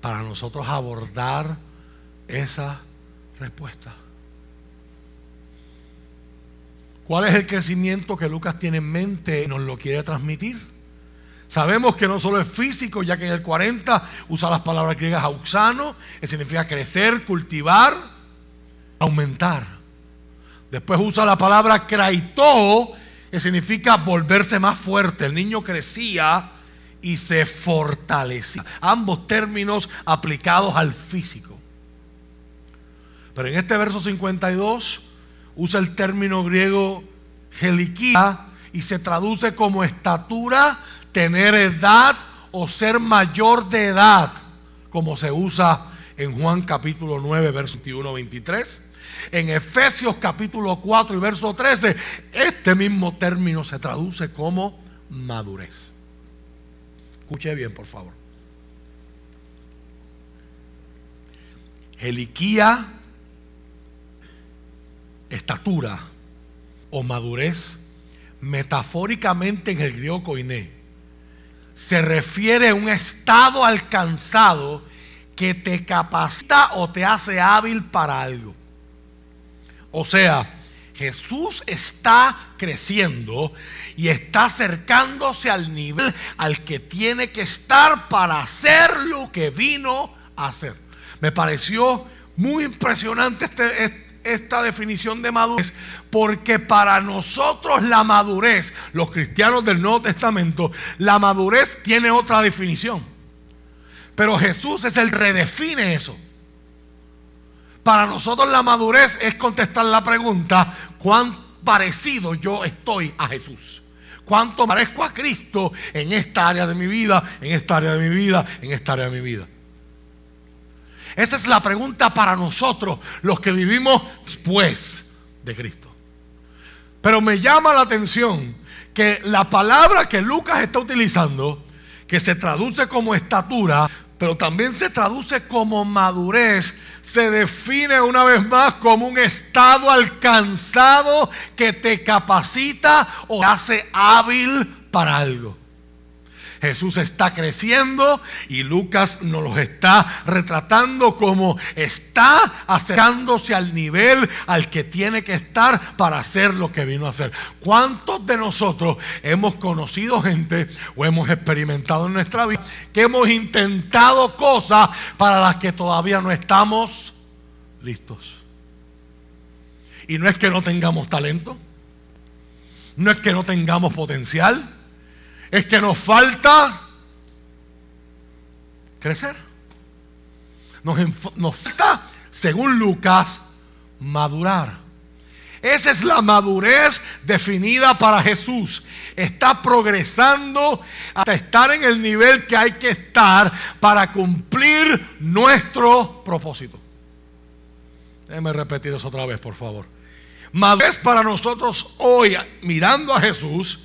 para nosotros abordar esa respuesta? ¿Cuál es el crecimiento que Lucas tiene en mente y nos lo quiere transmitir? Sabemos que no solo es físico, ya que en el 40 usa las palabras griegas auxano, que significa crecer, cultivar, aumentar. Después usa la palabra kraito, que significa volverse más fuerte. El niño crecía y se fortalecía. Ambos términos aplicados al físico. Pero en este verso 52 usa el término griego geliquía y se traduce como estatura tener edad o ser mayor de edad, como se usa en Juan capítulo 9, verso 21, 23. En Efesios capítulo 4 y verso 13, este mismo término se traduce como madurez. Escuche bien, por favor. Eliquía estatura o madurez, metafóricamente en el griego koiné, se refiere a un estado alcanzado que te capacita o te hace hábil para algo. O sea, Jesús está creciendo y está acercándose al nivel al que tiene que estar para hacer lo que vino a hacer. Me pareció muy impresionante este, esta definición de madurez, porque para nosotros la madurez, los cristianos del Nuevo Testamento, la madurez tiene otra definición. Pero Jesús es el redefine eso. Para nosotros la madurez es contestar la pregunta, ¿cuán parecido yo estoy a Jesús? ¿Cuánto parezco a Cristo en esta área de mi vida, en esta área de mi vida, en esta área de mi vida? Esa es la pregunta para nosotros, los que vivimos después de Cristo. Pero me llama la atención que la palabra que Lucas está utilizando, que se traduce como estatura, pero también se traduce como madurez, se define una vez más como un estado alcanzado que te capacita o hace hábil para algo. Jesús está creciendo y Lucas nos lo está retratando como está acercándose al nivel al que tiene que estar para hacer lo que vino a hacer. ¿Cuántos de nosotros hemos conocido gente o hemos experimentado en nuestra vida que hemos intentado cosas para las que todavía no estamos listos? Y no es que no tengamos talento, no es que no tengamos potencial es que nos falta crecer. Nos, falta, según Lucas, madurar. Esa es la madurez definida para Jesús. Está progresando hasta estar en el nivel que hay que estar para cumplir nuestro propósito. Déjeme repetir eso otra vez, por favor. Madurez para nosotros hoy, mirando a Jesús,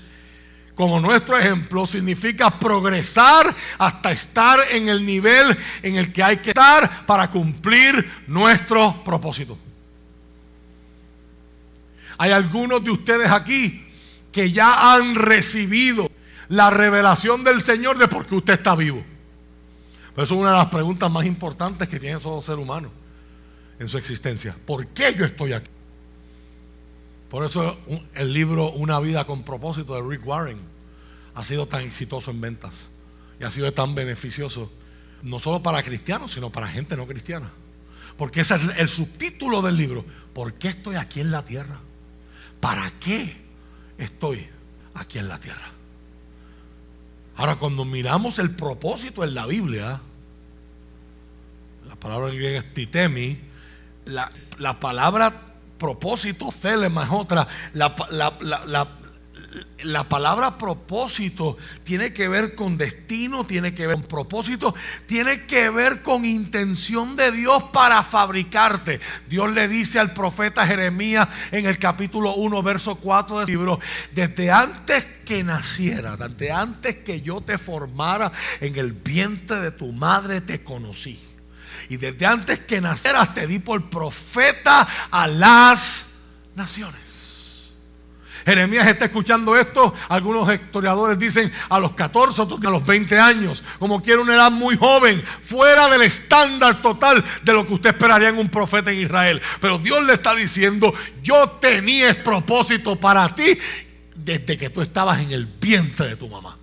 como nuestro ejemplo significa progresar hasta estar en el nivel en el que hay que estar para cumplir nuestro propósito. Hay algunos de ustedes aquí que ya han recibido la revelación del Señor de por qué usted está vivo. eso es una de las preguntas más importantes que tiene todo ser humano en su existencia. ¿Por qué yo estoy aquí? Por eso el libro Una vida con propósito de Rick Warren ha sido tan exitoso en ventas y ha sido tan beneficioso, no solo para cristianos, sino para gente no cristiana. Porque ese es el subtítulo del libro. ¿Por qué estoy aquí en la tierra? ¿Para qué estoy aquí en la tierra? Ahora, cuando miramos el propósito en la Biblia, la palabra en griego es titemi, la, la palabra propósito, celema es otra. La, la, palabra propósito tiene que ver con destino, tiene que ver con propósito, tiene que ver con intención de Dios para fabricarte. Dios le dice al profeta Jeremías en el capítulo 1, verso 4 del libro, desde antes que naciera, desde antes que yo te formara en el vientre de tu madre te conocí. Y desde antes que nacieras te di por profeta a las naciones. Jeremías está escuchando esto. Algunos historiadores dicen a los 14, otros a los 20 años. Como quiere una edad muy joven, fuera del estándar total de lo que usted esperaría en un profeta en Israel. Pero Dios le está diciendo: Yo tenía propósito para ti desde que tú estabas en el vientre de tu mamá.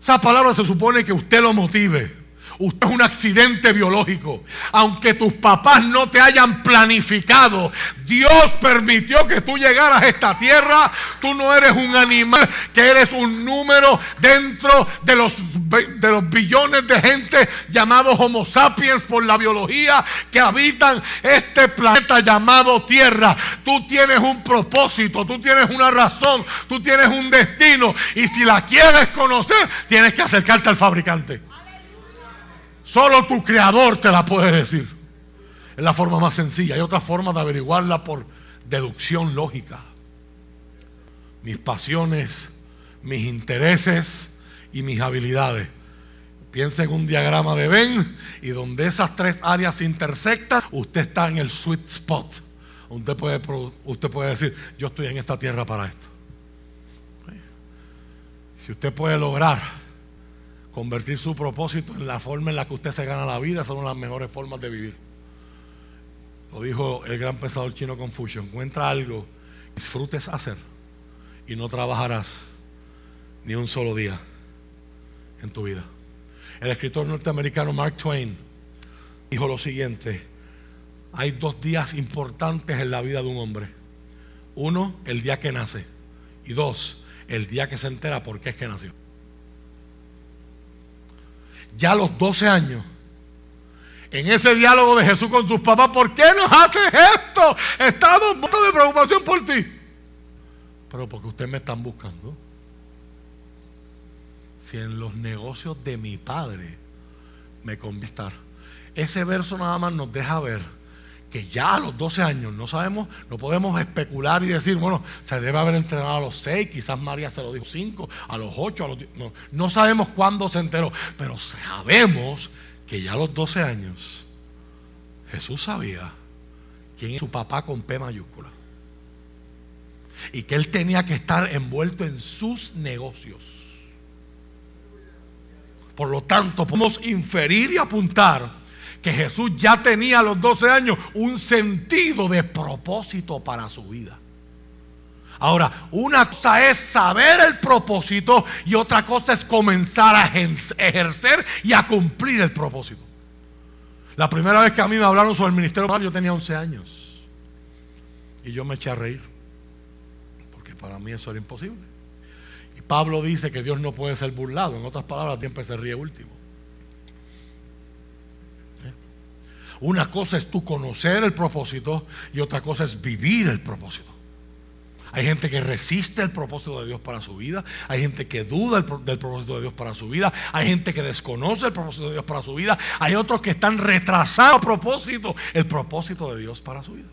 Esa palabra se supone que usted lo motive. Usted es un accidente biológico. Aunque tus papás no te hayan planificado, Dios permitió que tú llegaras a esta tierra. Tú no eres un animal, que eres un número dentro de los, de los billones de gente llamados Homo sapiens por la biología que habitan este planeta llamado Tierra. Tú tienes un propósito, tú tienes una razón, tú tienes un destino. Y si la quieres conocer, tienes que acercarte al fabricante. Solo tu creador te la puede decir. Es la forma más sencilla. Hay otra forma de averiguarla por deducción lógica. Mis pasiones, mis intereses y mis habilidades. Piensa en un diagrama de Venn y donde esas tres áreas se intersectan, usted está en el sweet spot. Usted puede, usted puede decir, yo estoy en esta tierra para esto. Si usted puede lograr convertir su propósito en la forma en la que usted se gana la vida, son las mejores formas de vivir. Lo dijo el gran pensador chino Confucio, encuentra algo, disfrutes hacer y no trabajarás ni un solo día en tu vida. El escritor norteamericano Mark Twain dijo lo siguiente, hay dos días importantes en la vida de un hombre. Uno, el día que nace. Y dos, el día que se entera por qué es que nació. Ya a los 12 años, en ese diálogo de Jesús con sus papás, ¿por qué nos haces esto? Estamos muertos de preocupación por ti. Pero porque ustedes me están buscando. Si en los negocios de mi padre me convistar. Ese verso nada más nos deja ver que ya a los 12 años no sabemos, no podemos especular y decir, bueno, se debe haber entrenado a los 6, quizás María se lo dijo 5, a los 8, a los no, no sabemos cuándo se enteró, pero sabemos que ya a los 12 años Jesús sabía quién es su papá con P mayúscula. Y que él tenía que estar envuelto en sus negocios. Por lo tanto, podemos inferir y apuntar que Jesús ya tenía a los 12 años un sentido de propósito para su vida. Ahora, una cosa es saber el propósito y otra cosa es comenzar a ejercer y a cumplir el propósito. La primera vez que a mí me hablaron sobre el ministerio, yo tenía 11 años. Y yo me eché a reír. Porque para mí eso era imposible. Y Pablo dice que Dios no puede ser burlado. En otras palabras, siempre se ríe último. Una cosa es tú conocer el propósito y otra cosa es vivir el propósito. Hay gente que resiste el propósito de Dios para su vida. Hay gente que duda del propósito de Dios para su vida. Hay gente que desconoce el propósito de Dios para su vida. Hay otros que están retrasando a propósito el propósito de Dios para su vida.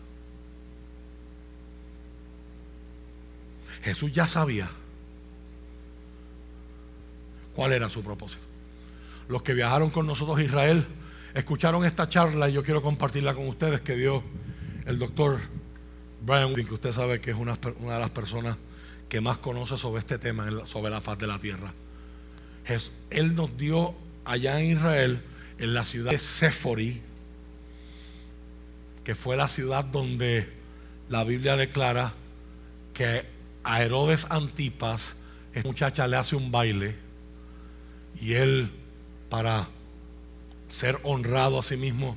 Jesús ya sabía cuál era su propósito. Los que viajaron con nosotros a Israel escucharon esta charla y yo quiero compartirla con ustedes que dio el doctor Brian que usted sabe que es una, de las personas que más conoce sobre este tema, sobre la faz de la tierra. Él nos dio allá en Israel, en la ciudad de Séfori, que fue la ciudad donde la Biblia declara que a Herodes Antipas, esta muchacha le hace un baile y él, para ser honrado a sí mismo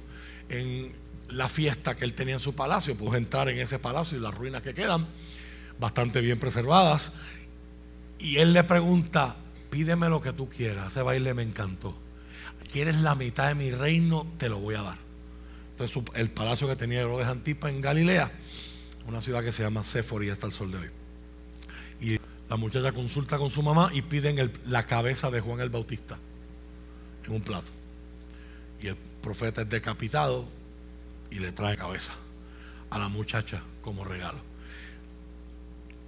en la fiesta que él tenía en su palacio, pudo entrar en ese palacio y las ruinas que quedan, bastante bien preservadas. Y él le pregunta, pídeme lo que tú quieras, ese baile me encantó. ¿Quieres la mitad de mi reino? Te lo voy a dar. Entonces el palacio que tenía Herodes Antipa en Galilea, una ciudad que se llama Séfori hasta el sol de hoy. Y la muchacha consulta con su mamá y piden la cabeza de Juan el Bautista en un plato. Y el profeta es decapitado y le trae cabeza a la muchacha como regalo.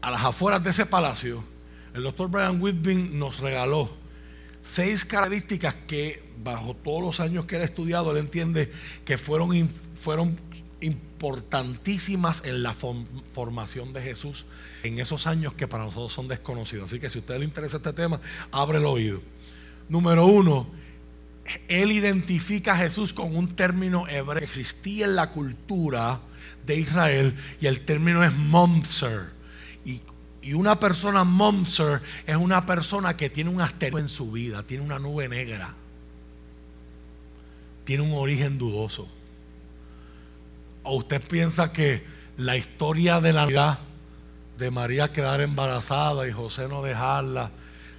A las afueras de ese palacio, el doctor Brian Whitby nos regaló seis características que bajo todos los años que él ha estudiado, él entiende que fueron, fueron importantísimas en la formación de Jesús en esos años que para nosotros son desconocidos. Así que si a usted le interesa este tema, abre el oído. Número uno, él identifica a Jesús con un término hebreo que existía en la cultura de Israel y el término es momser. Y, una persona momser es una persona que tiene un asteroide en su vida, tiene una nube negra, tiene un origen dudoso. ¿O usted piensa que la historia de la vida de María quedar embarazada y José no dejarla,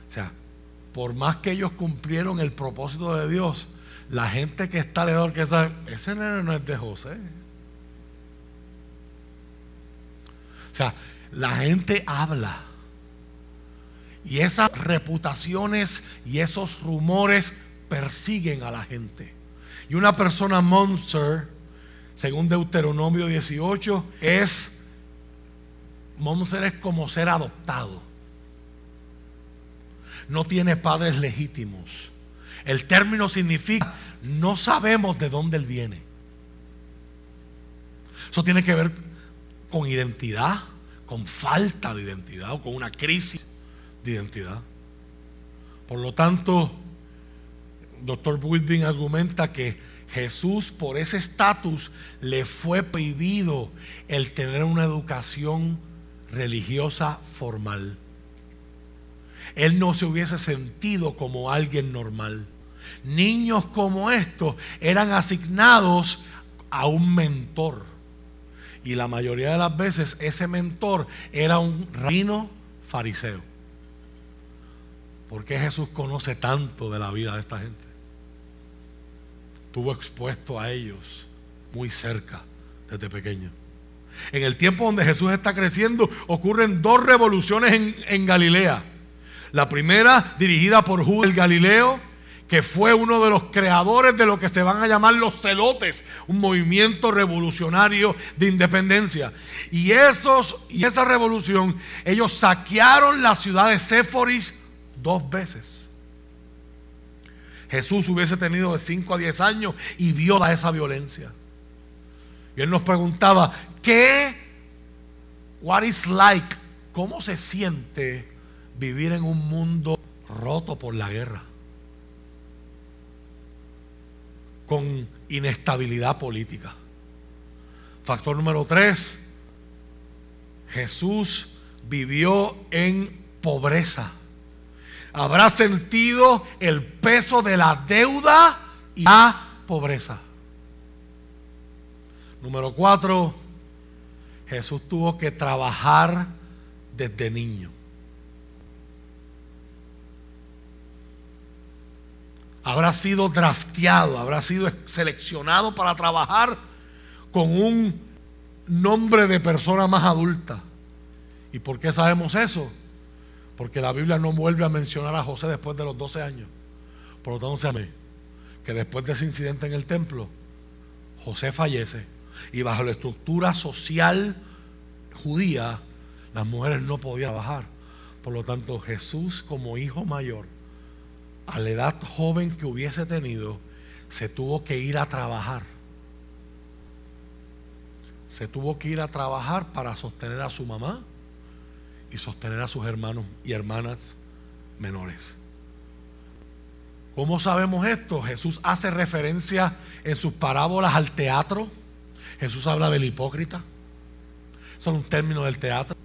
o sea, por más que ellos cumplieron el propósito de Dios, la gente que está alrededor que sabe, ese nene no es de José. O sea, la gente habla. Y esas reputaciones y esos rumores persiguen a la gente. Y una persona monster, según Deuteronomio 18, es monster es como ser adoptado no tiene padres legítimos. El término significa no sabemos de dónde Él viene. Eso tiene que ver con identidad, con falta de identidad o con una crisis de identidad. Por lo tanto, doctor Wilbin argumenta que Jesús por ese estatus le fue prohibido el tener una educación religiosa formal. Él no se hubiese sentido como alguien normal. Niños como estos eran asignados a un mentor. Y la mayoría de las veces ese mentor era un reino fariseo. ¿Por qué Jesús conoce tanto de la vida de esta gente? Estuvo expuesto a ellos muy cerca desde pequeño. En el tiempo donde Jesús está creciendo ocurren dos revoluciones en, en Galilea. La primera dirigida por Judas el Galileo, que fue uno de los creadores de lo que se van a llamar los celotes, un movimiento revolucionario de independencia. Y, esos, y esa revolución, ellos saquearon la ciudad de Séforis dos veces. Jesús hubiese tenido de 5 a 10 años y vio esa violencia. Y él nos preguntaba, ¿qué? What is like? ¿Cómo se siente vivir en un mundo roto por la guerra? Con inestabilidad política. Factor número 3. Jesús vivió en pobreza. Habrá sentido el peso de la deuda y la pobreza. Número cuatro, Jesús tuvo que trabajar desde niño. Habrá sido drafteado, habrá sido seleccionado para trabajar con un nombre de persona más adulta. ¿Y por qué sabemos eso? Porque la Biblia no vuelve a mencionar a José después de los 12 años. Por lo tanto, se que después de ese incidente en el templo, José fallece y bajo la estructura social judía, las mujeres no podían trabajar. Por lo tanto, Jesús como hijo mayor, a la edad joven que hubiese tenido, se tuvo que ir a trabajar. Se tuvo que ir a trabajar para sostener a su mamá y sostener a sus hermanos y hermanas menores. ¿Cómo sabemos esto? Jesús hace referencia en sus parábolas al teatro Jesús habla del hipócrita. Eso es un término del teatro.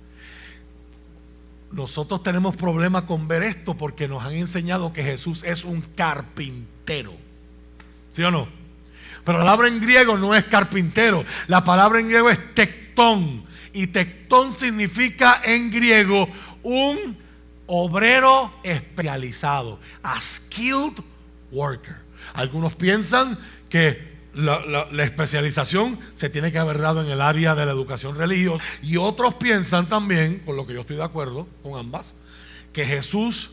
Nosotros tenemos problemas con ver esto porque nos han enseñado que Jesús es un carpintero. ¿Sí o no? Pero la palabra en griego no es carpintero. La palabra en griego es tectón. Y tectón significa en griego un obrero especializado. A skilled worker. Algunos piensan que la, especialización se tiene que haber dado en el área de la educación religiosa. Y otros piensan también, con lo que yo estoy de acuerdo con ambas, que Jesús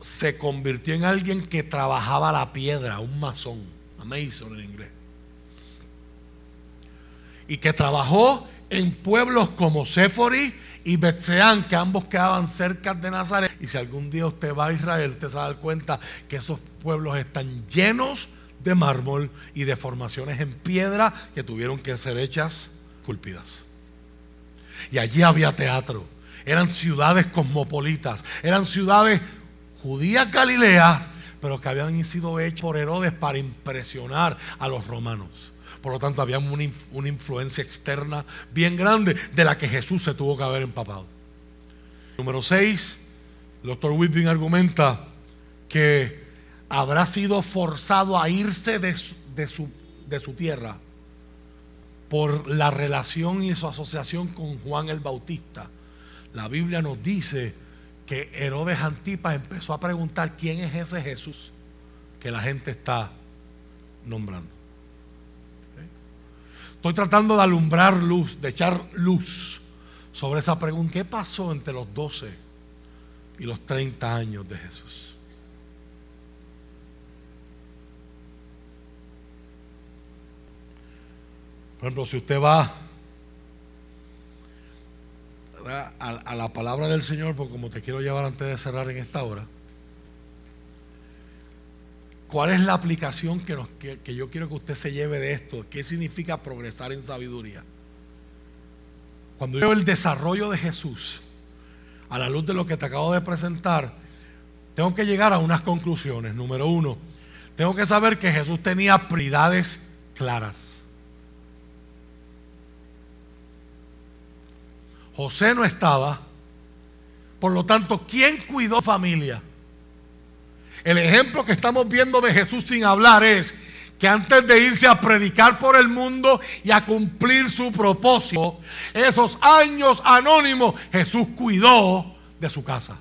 se convirtió en alguien que trabajaba la piedra, un masón, a mason en inglés. Y que trabajó en pueblos como Séfori y Betseán, que ambos quedaban cerca de Nazaret. Y si algún día usted va a Israel, usted se va a dar cuenta que esos pueblos están llenos de mármol y de formaciones en piedra que tuvieron que ser hechas culpidas. Y allí había teatro. Eran ciudades cosmopolitas, eran ciudades judías galileas, pero que habían sido hechas por Herodes para impresionar a los romanos. Por lo tanto, había una, una influencia externa bien grande de la que Jesús se tuvo que haber empapado. Número 6, el doctor Whitby argumenta que habrá sido forzado a irse de su, de su, tierra por la relación y su asociación con Juan el Bautista. La Biblia nos dice que Herodes Antipas empezó a preguntar quién es ese Jesús que la gente está nombrando. Estoy tratando de alumbrar luz, de echar luz sobre esa pregunta. ¿Qué pasó entre los 12 y los 30 años de Jesús? Por ejemplo, si usted va a, la palabra del Señor, porque como te quiero llevar antes de cerrar en esta hora, ¿Cuál es la aplicación que, que yo quiero que usted se lleve de esto? ¿Qué significa progresar en sabiduría? Cuando yo veo el desarrollo de Jesús, a la luz de lo que te acabo de presentar, tengo que llegar a unas conclusiones. Número uno, tengo que saber que Jesús tenía prioridades claras. José no estaba, por lo tanto, ¿quién cuidó familia? El ejemplo que estamos viendo de Jesús sin hablar es que antes de irse a predicar por el mundo y a cumplir su propósito, esos años anónimos, Jesús cuidó de su casa.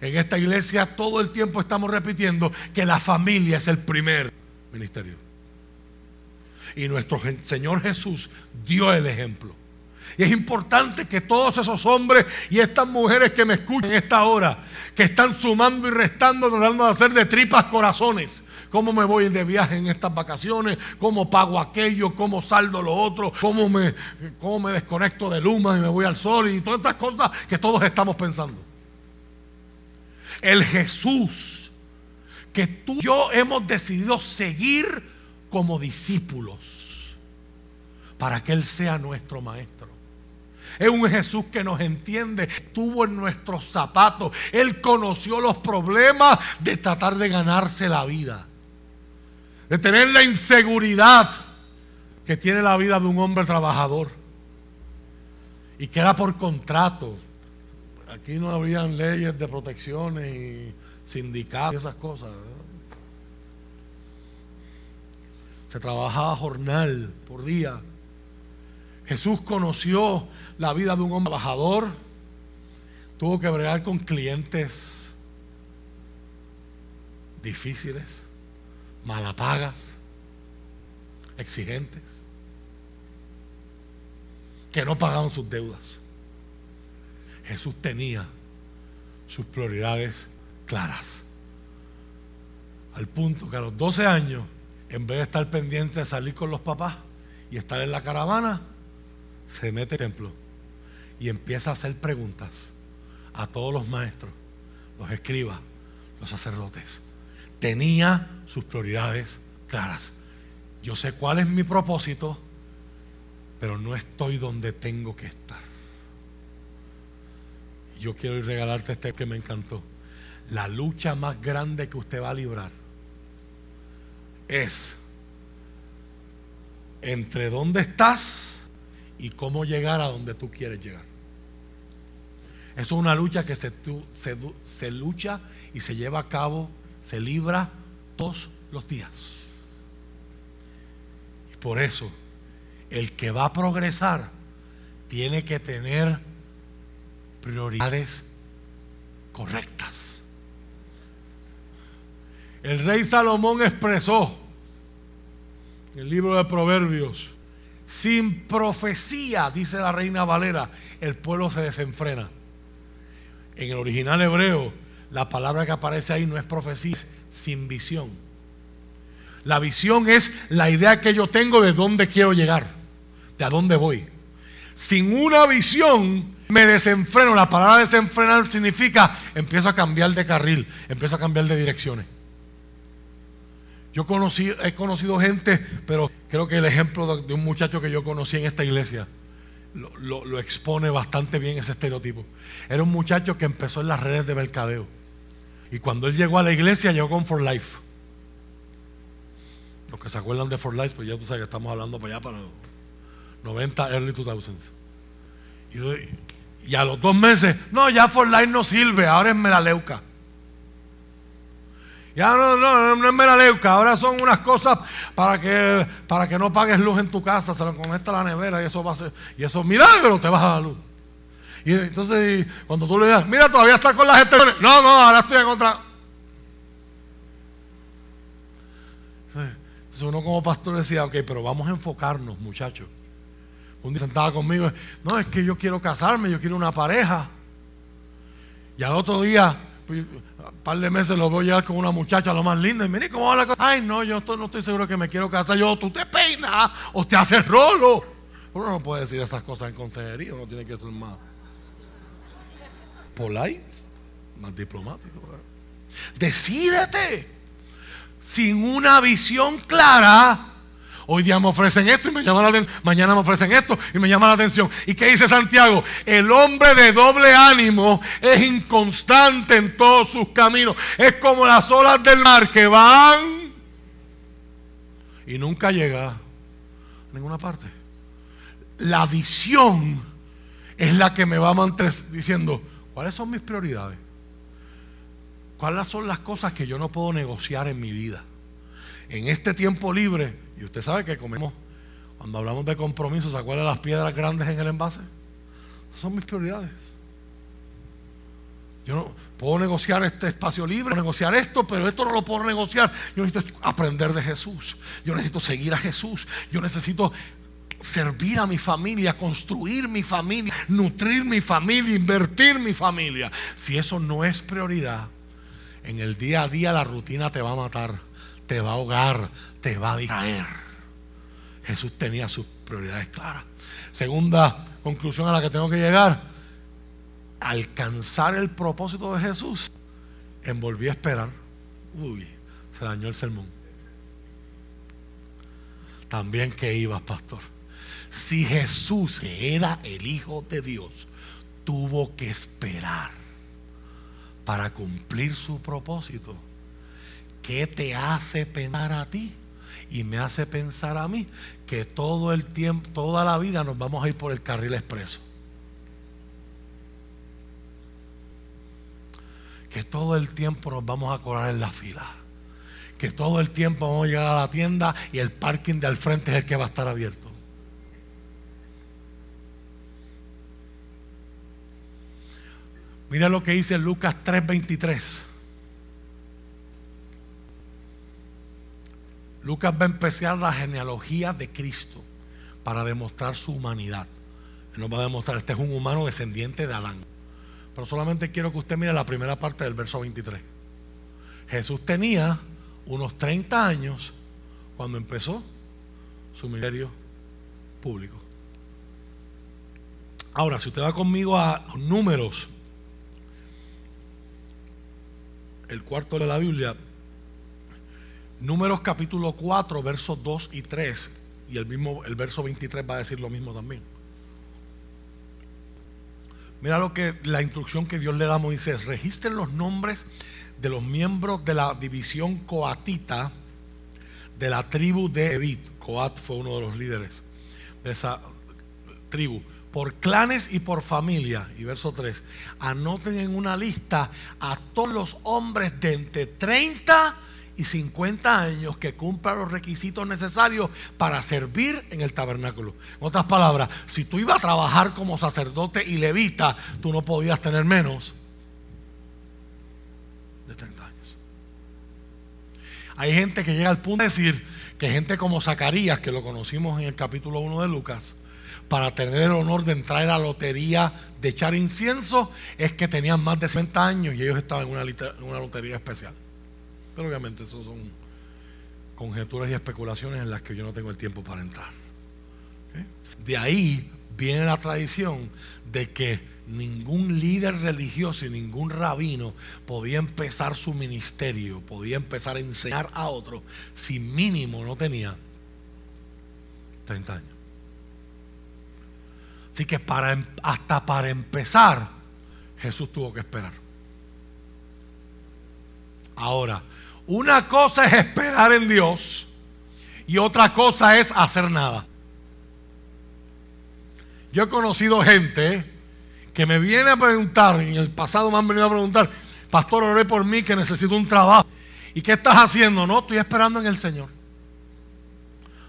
En esta iglesia todo el tiempo estamos repitiendo que la familia es el primer ministerio. Y nuestro Señor Jesús dio el ejemplo. Y es importante que todos esos hombres y estas mujeres que me escuchan en esta hora, que están sumando y restando, tratando de hacer de tripas corazones, cómo me voy de viaje en estas vacaciones, cómo pago aquello, cómo saldo lo otro, cómo me, desconecto de Luma y me voy al sol y todas estas cosas que todos estamos pensando. El Jesús que tú y yo hemos decidido seguir como discípulos para que Él sea nuestro maestro. Es un Jesús que nos entiende, estuvo en nuestros zapatos. Él conoció los problemas de tratar de ganarse la vida de tener la inseguridad que tiene la vida de un hombre trabajador y que era por contrato. Aquí no habrían leyes de protecciones y sindicatos y esas cosas. Se trabajaba jornal por día. Jesús conoció la vida de un hombre trabajador. Tuvo que bregar con clientes difíciles malapagas, exigentes, que no pagaban sus deudas. Jesús tenía sus prioridades claras. Al punto que a los 12 años, en vez de estar pendiente de salir con los papás y estar en la caravana, se mete al templo y empieza a hacer preguntas a todos los maestros, los escribas, los sacerdotes tenía sus prioridades claras. Yo sé cuál es mi propósito, pero no estoy donde tengo que estar. Yo quiero regalarte este que me encantó. La lucha más grande que usted va a librar es entre dónde estás y cómo llegar a donde tú quieres llegar. Es una lucha que se, se, se lucha y se lleva a cabo se libra todos los días. Y por eso, el que va a progresar tiene que tener prioridades correctas. El rey Salomón expresó en el libro de Proverbios, sin profecía, dice la reina Valera, el pueblo se desenfrena. En el original hebreo, la palabra que aparece ahí no es profecía, es sin visión. La visión es la idea que yo tengo de dónde quiero llegar, de a dónde voy. Sin una visión me desenfreno. La palabra desenfrenar significa empiezo a cambiar de carril, empiezo a cambiar de direcciones. Yo he conocido gente, pero creo que el ejemplo de, un muchacho que yo conocí en esta iglesia lo, expone bastante bien ese estereotipo. Era un muchacho que empezó en las redes de mercadeo y cuando él llegó a la iglesia, llegó con For Life. Los que se acuerdan de For Life, pues ya tú sabes que estamos hablando para allá, para los 90, early 2000s. Y, y a los dos meses, no, ya For Life no sirve, ahora es Melaleuca. Ya no, no, no es Melaleuca, ahora son unas cosas para que, para que no pagues luz en tu casa, se lo conecta a la nevera y eso va a ser, y eso milagro te baja la luz. Y entonces, cuando tú le digas, mira, todavía está con las extensiones. No, no, ahora estoy en contra. Entonces uno como pastor decía, ok, pero vamos a enfocarnos, muchachos. Un día sentaba conmigo, no, es que yo quiero casarme, yo quiero una pareja. Y al otro día, un par de meses lo voy a llevar con una muchacha lo más linda. Y mire cómo va la. Ay, no, yo no estoy seguro que me quiero casar. Yo, tú te peinas o te haces rolo. Uno no puede decir esas cosas en consejería, uno tiene que ser más polite, más diplomático. Decídete. sin una visión clara, Hoy día me ofrecen esto y me llama la atención. Mañana me ofrecen esto y me llama la atención. ¿Y qué dice Santiago? El hombre de doble ánimo es inconstante en todos sus caminos. Es como las olas del mar que van y nunca llega a ninguna parte. La visión es la que me va diciendo, ¿cuáles son mis prioridades? ¿Cuáles son las cosas que yo no puedo negociar en mi vida? En este tiempo libre, y usted sabe que comemos, cuando hablamos de compromiso, ¿se acuerda de las piedras grandes en el envase? Son mis prioridades. Yo no puedo negociar este espacio libre, negociar esto, pero esto no lo puedo negociar. Yo necesito aprender de Jesús. Yo necesito seguir a Jesús. Yo necesito servir a mi familia, construir mi familia, nutrir mi familia, invertir mi familia. Si eso no es prioridad, en el día a día la rutina te va a matar te va a ahogar, te va a distraer. Jesús tenía sus prioridades claras. Segunda conclusión a la que tengo que llegar, alcanzar el propósito de Jesús, envolví a esperar. Uy, se dañó el sermón. También que ibas, pastor. Si Jesús, era el Hijo de Dios, tuvo que esperar para cumplir su propósito, ¿qué te hace pensar a ti? Y me hace pensar a mí que todo el tiempo, toda la vida nos vamos a ir por el carril expreso. Que todo el tiempo nos vamos a colar en la fila. Que todo el tiempo vamos a llegar a la tienda y el parking de al frente es el que va a estar abierto. Mira lo que dice Lucas 3:23. Lucas va a empezar la genealogía de Cristo para demostrar su humanidad. Él nos va a demostrar, este es un humano descendiente de Adán. Pero solamente quiero que usted mire la primera parte del verso 23. Jesús tenía unos 30 años cuando empezó su ministerio público. Ahora, si usted va conmigo a los números, el cuarto de la Biblia, Números capítulo 4, versos 2 y 3, y el, mismo, el verso 23 va a decir lo mismo también. Mira lo que la instrucción que Dios le da a Moisés. Registren los nombres de los miembros de la división coatita de la tribu de Evit. Coat fue uno de los líderes de esa tribu. Por clanes y por familia. Y verso 3. Anoten en una lista a todos los hombres de entre 30 y 50 años que cumpla los requisitos necesarios para servir en el tabernáculo. En otras palabras, si tú ibas a trabajar como sacerdote y levita, tú no podías tener menos de 30 años. Hay gente que llega al punto de decir que gente como Zacarías, que lo conocimos en el capítulo 1 de Lucas, para tener el honor de entrar a la lotería de echar incienso, es que tenían más de 60 años y ellos estaban en una, en una lotería especial. Pero obviamente eso son conjeturas y especulaciones en las que yo no tengo el tiempo para entrar. De ahí viene la tradición de que ningún líder religioso y ningún rabino podía empezar su ministerio, podía empezar a enseñar a otros si mínimo no tenía 30 años. Así que em, hasta para empezar, Jesús tuvo que esperar. Ahora, una cosa es esperar en Dios y otra cosa es hacer nada. Yo he conocido gente que me viene a preguntar, en el pasado me han venido a preguntar, pastor, oré por mí que necesito un trabajo. ¿Y qué estás haciendo? No, estoy esperando en el Señor.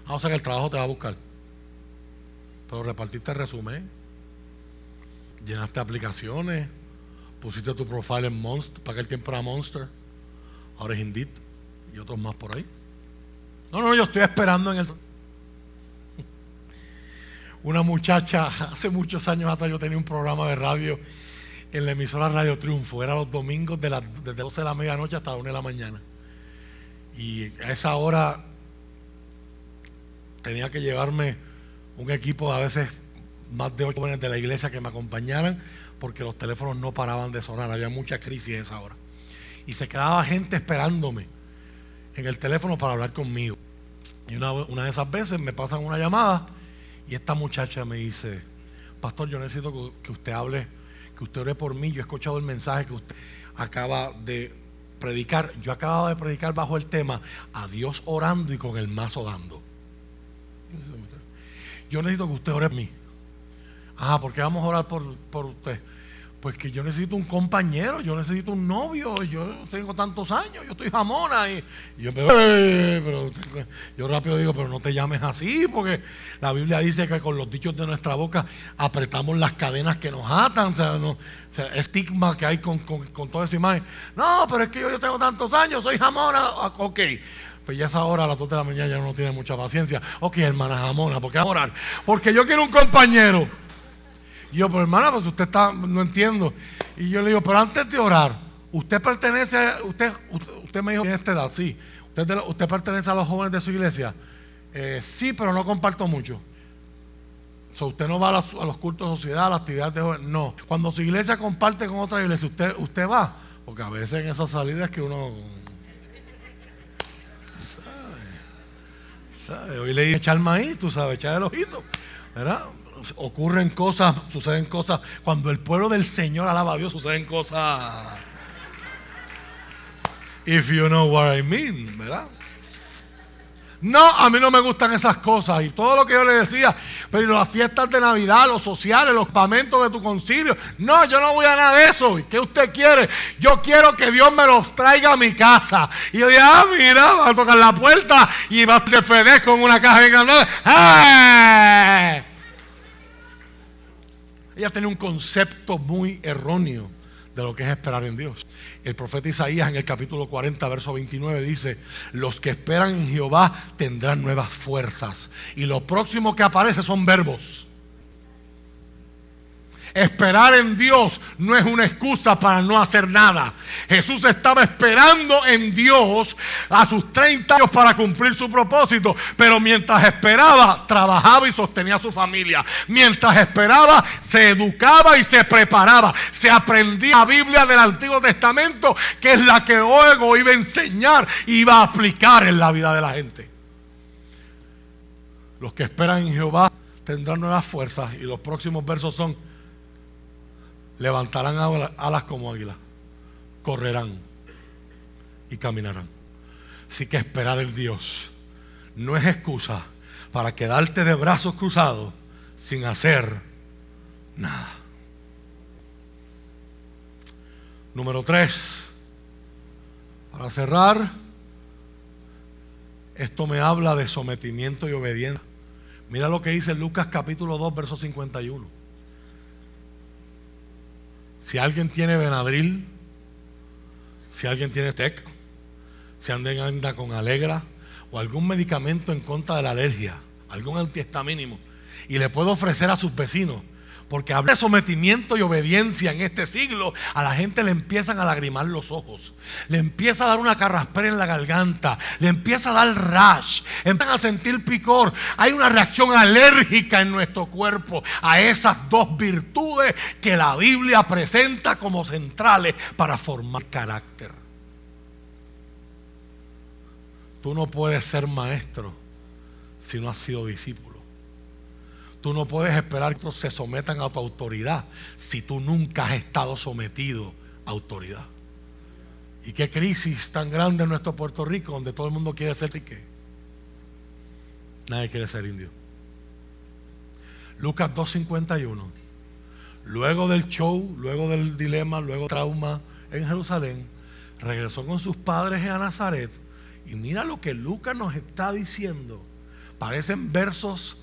Ah, o sea que el trabajo te va a buscar. Pero repartiste el resumen, llenaste aplicaciones, pusiste tu profile en Monster, para el tiempo era Monster ahora es Indit y otros más por ahí. No, no, yo estoy esperando en el... Una muchacha, hace muchos años atrás yo tenía un programa de radio en la emisora Radio Triunfo, era los domingos de las, desde 12 de la medianoche hasta la 1 de la mañana. Y a esa hora tenía que llevarme un equipo a veces más de ocho jóvenes de la iglesia que me acompañaran porque los teléfonos no paraban de sonar, había mucha crisis a esa hora y se quedaba gente esperándome en el teléfono para hablar conmigo. Y una, de esas veces me pasan una llamada y esta muchacha me dice, pastor, yo necesito que, usted hable, que usted ore por mí. Yo he escuchado el mensaje que usted acaba de predicar. Yo acababa de predicar bajo el tema a Dios orando y con el mazo dando. Yo necesito que usted ore por mí. Ah, ¿por qué vamos a orar por, por usted? Pues que yo necesito un compañero, yo necesito un novio, yo tengo tantos años, yo estoy jamona. Y, y yo, pero, pero, yo rápido digo, pero no te llames así, porque la Biblia dice que con los dichos de nuestra boca apretamos las cadenas que nos atan, o sea, estigma que hay con, con, con, toda esa imagen. No, pero es que yo, tengo tantos años, soy jamona, ah, ok. Pues ya esa hora, a las 2 de la mañana, ya no tiene mucha paciencia. Ok, hermana jamona, ¿por qué orar? Porque yo quiero un compañero. Y yo, pero hermana, pues usted está, no entiendo. Y yo le digo, pero antes de orar, usted pertenece, usted, usted me dijo en esta edad, sí. Usted, usted pertenece a los jóvenes de su iglesia. Eh, sí, pero no comparto mucho. So, usted no va a, a, los cultos de sociedad, a las actividades de jóvenes. No. Cuando su iglesia comparte con otra iglesia, usted, usted va. Porque a veces en esas salidas que uno. ¿Sabe? ¿Sabe? Hoy le dije echar maíz, tú sabes, echar el ojito. ¿Verdad? Ocurren cosas, suceden cosas. Cuando el pueblo del Señor alaba a Dios, suceden cosas. If you know what I mean, ¿verdad? No, a mí no me gustan esas cosas. Y todo lo que yo le decía, pero las fiestas de Navidad, los sociales, los pamentos de tu concilio. No, yo no voy a nada de eso. ¿Y qué usted quiere? Yo quiero que Dios me los traiga a mi casa. Y yo dije, ah, mira, va a tocar la puerta y va a te con una caja de granola. ¡Eh! Ella tenía un concepto muy erróneo de lo que es esperar en Dios. El profeta Isaías en el capítulo 40, verso 29 dice, los que esperan en Jehová tendrán nuevas fuerzas. Y lo próximo que aparece son verbos. Esperar en Dios no es una excusa para no hacer nada. Jesús estaba esperando en Dios a sus 30 años para cumplir su propósito, pero mientras esperaba, trabajaba y sostenía a su familia. Mientras esperaba, se educaba y se preparaba. Se aprendía la Biblia del Antiguo Testamento, que es la que luego iba a enseñar y iba a aplicar en la vida de la gente. Los que esperan en Jehová tendrán nuevas fuerzas y los próximos versos son levantarán alas como águilas, correrán y caminarán. Así que esperar en Dios no es excusa para quedarte de brazos cruzados sin hacer nada. Número tres, para cerrar, esto me habla de sometimiento y obediencia. Mira lo que dice Lucas capítulo 2, verso 51. Si alguien tiene Benadryl, si alguien tiene TEC, si alguien anda con Alegra o algún medicamento en contra de la alergia, algún antihistamínico, y le puedo ofrecer a sus vecinos, porque hablar de sometimiento y obediencia en este siglo, a la gente le empiezan a lagrimar los ojos, le empieza a dar una carraspera en la garganta, le empieza a dar rash, empiezan a sentir picor. Hay una reacción alérgica en nuestro cuerpo a esas dos virtudes que la Biblia presenta como centrales para formar carácter. Tú no puedes ser maestro si no has sido discípulo. Tú no puedes esperar que se sometan a tu autoridad si tú nunca has estado sometido a autoridad. ¿Y qué crisis tan grande en nuestro Puerto Rico donde todo el mundo quiere ser rique? Nadie quiere ser indio. Lucas 2.51. Luego del show, luego del dilema, luego del trauma en Jerusalén, regresó con sus padres a Nazaret. Y mira lo que Lucas nos está diciendo. Parecen versos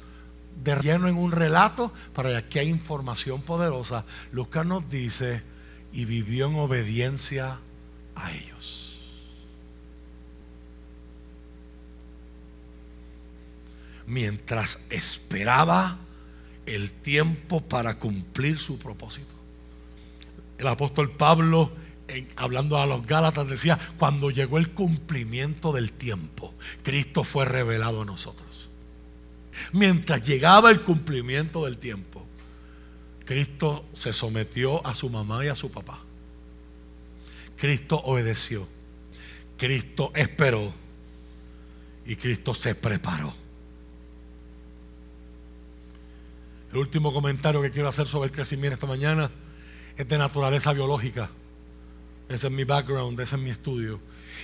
de relleno en un relato, para que hay información poderosa. Lucas nos dice, y vivió en obediencia a ellos. Mientras esperaba el tiempo para cumplir su propósito. El apóstol Pablo, hablando a los Gálatas, decía, cuando llegó el cumplimiento del tiempo, Cristo fue revelado a nosotros mientras llegaba el cumplimiento del tiempo, Cristo se sometió a su mamá y a su papá. Cristo obedeció. Cristo esperó. Y Cristo se preparó. El último comentario que quiero hacer sobre el crecimiento esta mañana es de naturaleza biológica. Ese es mi background, ese es mi estudio.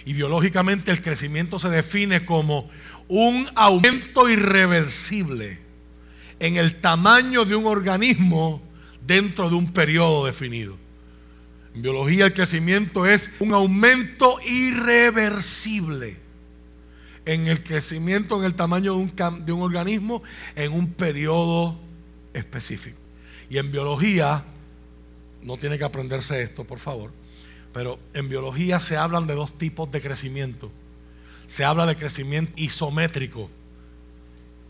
Y biológicamente el crecimiento se define como un aumento irreversible en el tamaño de un organismo dentro de un periodo definido. En biología el crecimiento es un aumento irreversible en el crecimiento en el tamaño de un, de un organismo en un periodo específico. Y en biología, no tiene que aprenderse esto, por favor, pero en biología se hablan de dos tipos de crecimiento. Se habla de crecimiento isométrico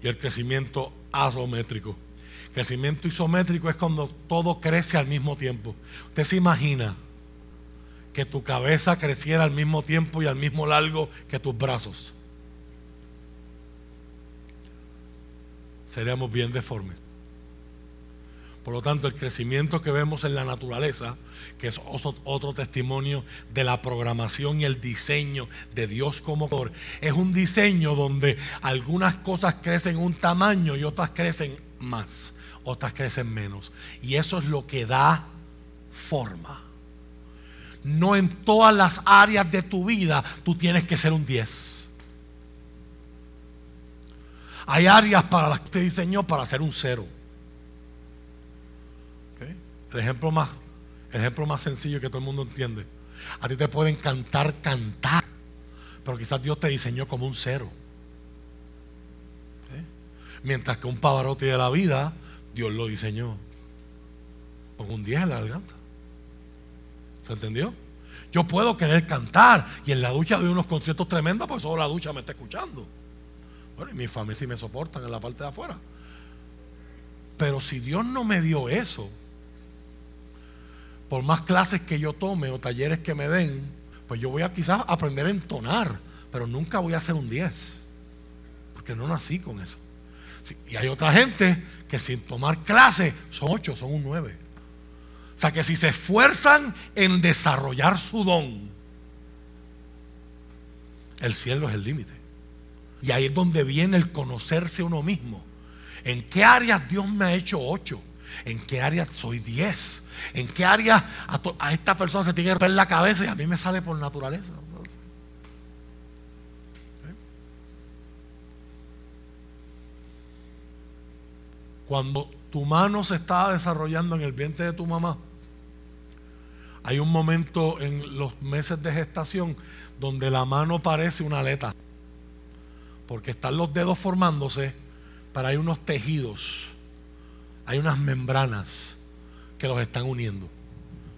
y el crecimiento asométrico. Crecimiento isométrico es cuando todo crece al mismo tiempo. Usted se imagina que tu cabeza creciera al mismo tiempo y al mismo largo que tus brazos. Seríamos bien deformes. Por lo tanto, el crecimiento que vemos en la naturaleza, que es otro testimonio de la programación y el diseño de Dios como autor, es un diseño donde algunas cosas crecen un tamaño y otras crecen más, otras crecen menos. Y eso es lo que da forma. No en todas las áreas de tu vida tú tienes que ser un 10. Hay áreas para las que te diseñó para ser un cero. El ejemplo más, ejemplo más sencillo que todo el mundo entiende. A ti te puede encantar cantar, pero quizás Dios te diseñó como un cero. Mientras que un pavarotti de la vida, Dios lo diseñó con un 10 en la garganta. ¿Se entendió? Yo puedo querer cantar y en la ducha doy unos conciertos tremendos porque solo la ducha me está escuchando. Bueno, y mi familia sí me soportan en la parte de afuera. Pero si Dios no me dio eso, por más clases que yo tome o talleres que me den, pues yo voy a quizás aprender a entonar, pero nunca voy a hacer un 10, porque no nací con eso. y hay otra gente que sin tomar clases son 8, son un 9. O sea que si se esfuerzan en desarrollar su don, el cielo es el límite. Y ahí es donde viene el conocerse uno mismo. ¿En qué áreas Dios me ha hecho 8? ¿En qué áreas soy 10? ¿En qué área a, esta persona se tiene que romper la cabeza y a mí me sale por naturaleza? Cuando tu mano se estaba desarrollando en el vientre de tu mamá, hay un momento en los meses de gestación donde la mano parece una aleta, porque están los dedos formándose, pero hay unos tejidos, hay unas membranas que los están uniendo,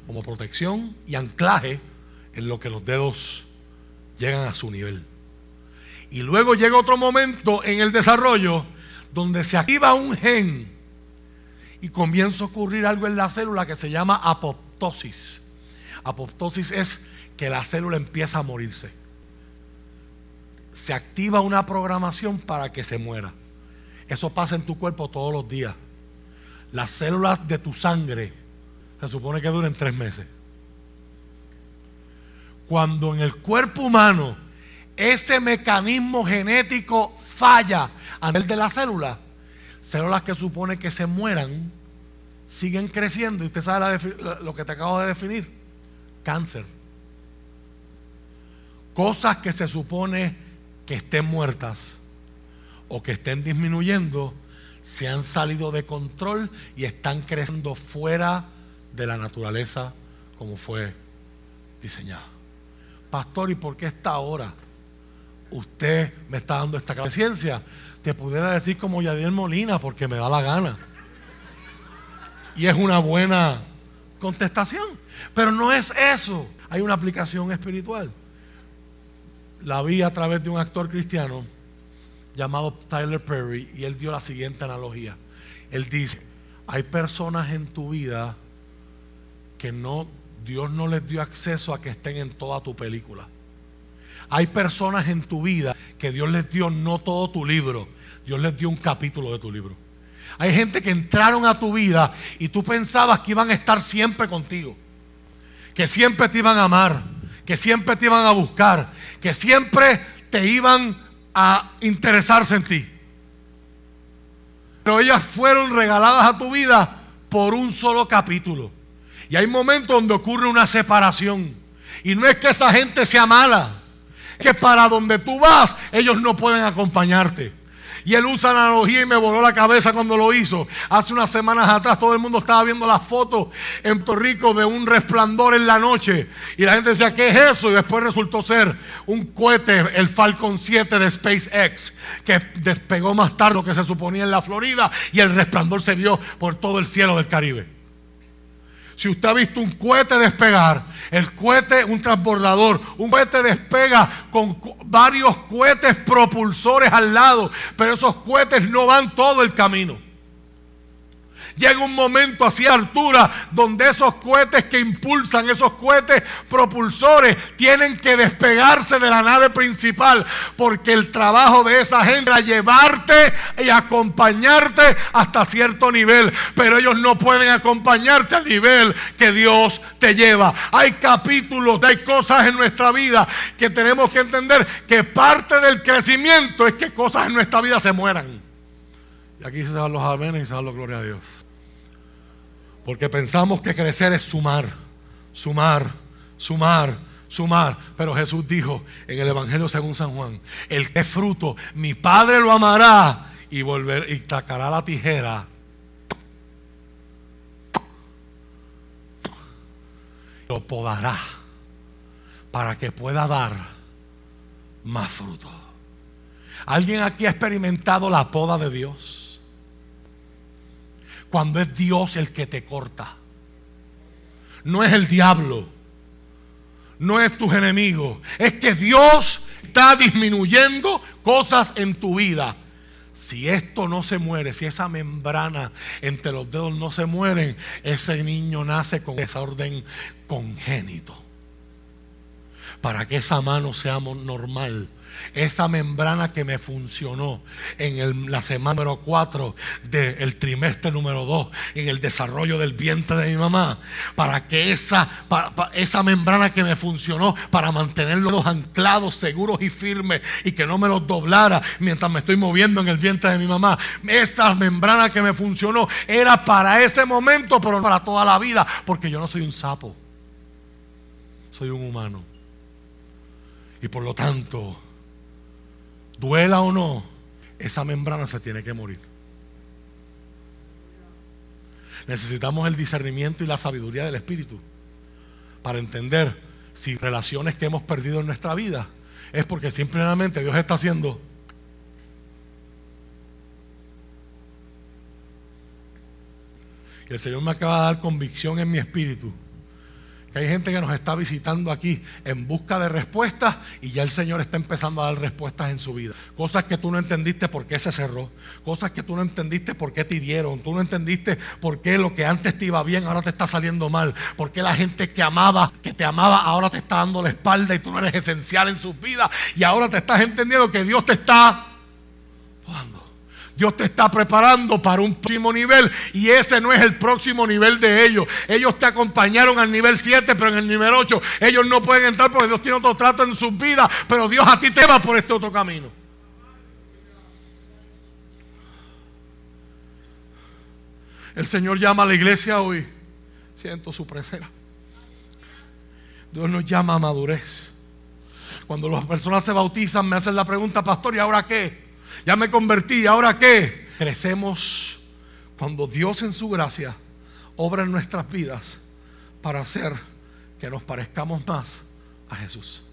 como protección y anclaje en lo que los dedos llegan a su nivel. Y luego llega otro momento en el desarrollo donde se activa un gen y comienza a ocurrir algo en la célula que se llama apoptosis. Apoptosis es que la célula empieza a morirse. Se activa una programación para que se muera. Eso pasa en tu cuerpo todos los días las células de tu sangre se supone que duren tres meses. Cuando en el cuerpo humano ese mecanismo genético falla a nivel de la célula, células que supone que se mueran siguen creciendo. Y usted sabe lo que te acabo de definir: cáncer. Cosas que se supone que estén muertas o que estén disminuyendo se han salido de control y están creciendo fuera de la naturaleza como fue diseñada. Pastor, ¿y por qué esta hora usted me está dando esta ciencia? Te pudiera decir como Yadiel Molina, porque me da la gana. Y es una buena contestación. Pero no es eso. Hay una aplicación espiritual. La vi a través de un actor cristiano llamado Tyler Perry y él dio la siguiente analogía. Él dice, hay personas en tu vida que no, Dios no les dio acceso a que estén en toda tu película. Hay personas en tu vida que Dios les dio no todo tu libro, Dios les dio un capítulo de tu libro. Hay gente que entraron a tu vida y tú pensabas que iban a estar siempre contigo, que siempre te iban a amar, que siempre te iban a buscar, que siempre te iban a interesarse en ti. Pero ellas fueron regaladas a tu vida por un solo capítulo. Y hay momentos donde ocurre una separación. Y no es que esa gente sea mala, es que para donde tú vas, ellos no pueden acompañarte. Y él usa analogía y me voló la cabeza cuando lo hizo. Hace unas semanas atrás todo el mundo estaba viendo las fotos en Puerto Rico de un resplandor en la noche. Y la gente decía, ¿qué es eso? Y después resultó ser un cohete, el Falcon 7 de SpaceX, que despegó más tarde de lo que se suponía en la Florida y el resplandor se vio por todo el cielo del Caribe. Si usted ha visto un cohete despegar, el cohete, un transbordador, un cohete despega con varios cohetes propulsores al lado, pero esos cohetes no van todo el camino. Llega un momento así altura donde esos cohetes que impulsan, esos cohetes propulsores, tienen que despegarse de la nave principal, porque el trabajo de esa gente es llevarte y acompañarte hasta cierto nivel, pero ellos no pueden acompañarte al nivel que Dios te lleva. Hay capítulos, hay cosas en nuestra vida que tenemos que entender que parte del crecimiento es que cosas en nuestra vida se mueran. Y aquí se van los amenes y se van los gloria a Dios. Porque pensamos que crecer es sumar, sumar, sumar, sumar. Pero Jesús dijo en el Evangelio según San Juan, el que es fruto, mi Padre lo amará y volver y tacará la tijera. Lo podará para que pueda dar más fruto. ¿Alguien aquí ha experimentado la poda de Dios? Cuando es Dios el que te corta. No es el diablo, no es tus enemigos, es que Dios está disminuyendo cosas en tu vida. Si esto no se muere, si esa membrana entre los dedos no se muere, ese niño nace con desorden congénito. Para que esa mano sea normal, esa membrana que me funcionó en la semana número 4 del trimestre número 2, en el desarrollo del vientre de mi mamá, para que esa, esa membrana que me funcionó para mantenerlos anclados, seguros y firmes y que no me los doblara mientras me estoy moviendo en el vientre de mi mamá, esa membrana que me funcionó era para ese momento, pero no para toda la vida, porque yo no soy un sapo, soy un humano. Y por lo tanto, duela o no, esa membrana se tiene que morir. Necesitamos el discernimiento y la sabiduría del Espíritu para entender si relaciones que hemos perdido en nuestra vida es porque simplemente Dios está haciendo y el Señor me acaba de dar convicción en mi espíritu hay gente que nos está visitando aquí en busca de respuestas y ya el Señor está empezando a dar respuestas en su vida. Cosas que tú no entendiste por qué se cerró. Cosas que tú no entendiste por qué te hirieron. Tú no entendiste por qué lo que antes te iba bien ahora te está saliendo mal. Por qué la gente que amaba, que te amaba, ahora te está dando la espalda y tú no eres esencial en sus vidas. Y ahora te estás entendiendo que Dios te está Dios te está preparando para un próximo nivel y ese no es el próximo nivel de ellos. Ellos te acompañaron al nivel 7, pero en el nivel 8 ellos no pueden entrar porque Dios tiene otro trato en sus vidas, pero Dios a ti te va por este otro camino. El Señor llama a la iglesia hoy. Siento su presencia. Dios nos llama a madurez. Cuando las personas se bautizan me hacen la pregunta, pastor, ¿y ahora qué? Ya me convertí, ¿ahora qué? Crecemos cuando Dios en su gracia obra en nuestras vidas para hacer que nos parezcamos más a Jesús.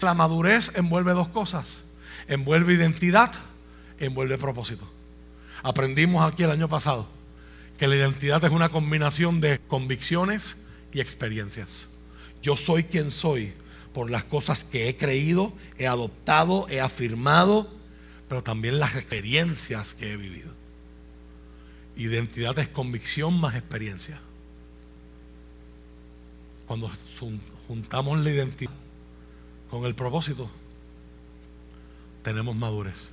La madurez envuelve dos cosas. Envuelve identidad, envuelve propósito. Aprendimos aquí el año pasado que la identidad es una combinación de convicciones y experiencias. Yo soy quien soy por las cosas que he creído, he adoptado, he afirmado pero también las experiencias que he vivido. Identidad es convicción más experiencia. Cuando juntamos la identidad con el propósito, tenemos madurez.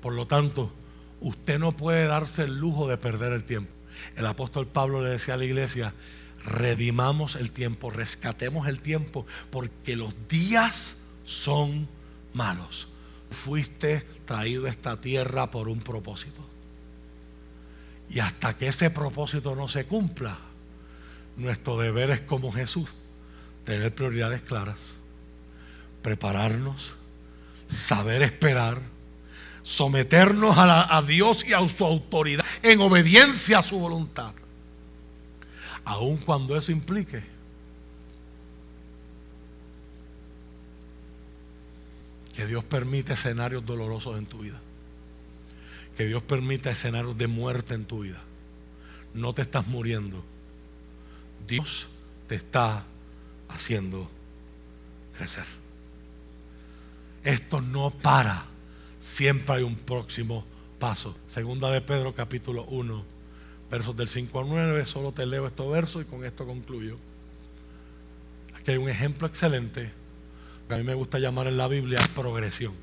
Por lo tanto, usted no puede darse el lujo de perder el tiempo. El apóstol Pablo le decía a la iglesia, redimamos el tiempo, rescatemos el tiempo, porque los días son malos fuiste traído a esta tierra por un propósito. Y hasta que ese propósito no se cumpla, nuestro deber es como Jesús, tener prioridades claras, prepararnos, saber esperar, someternos a, a, Dios y a su autoridad en obediencia a su voluntad. Aun cuando eso implique que Dios permite escenarios dolorosos en tu vida. Que Dios permita escenarios de muerte en tu vida. No te estás muriendo. Dios te está haciendo crecer. Esto no para. Siempre hay un próximo paso. Segunda de Pedro capítulo 1, versos del 5 al 9. Solo te leo estos versos y con esto concluyo. Aquí hay un ejemplo excelente que a mí me gusta llamar en la Biblia progresión.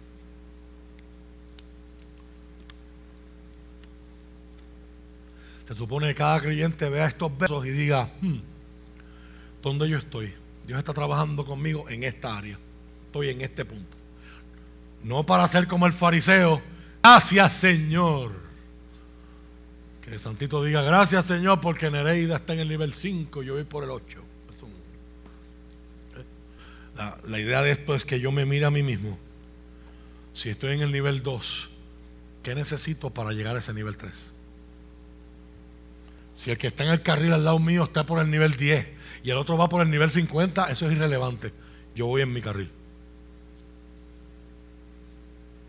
Se supone que cada creyente vea estos versos y diga, hmm, ¿dónde yo estoy? Dios está trabajando conmigo en esta área. Estoy en este punto. No para ser como el fariseo. Gracias Señor. Que el santito diga, gracias Señor porque Nereida está en el nivel 5 y yo voy por el 8. La, la, idea de esto es que yo me mire a mí mismo. Si estoy en el nivel 2, ¿qué necesito para llegar a ese nivel 3? Si el que está en el carril al lado mío está por el nivel 10 y el otro va por el nivel 50, eso es irrelevante. Yo voy en mi carril.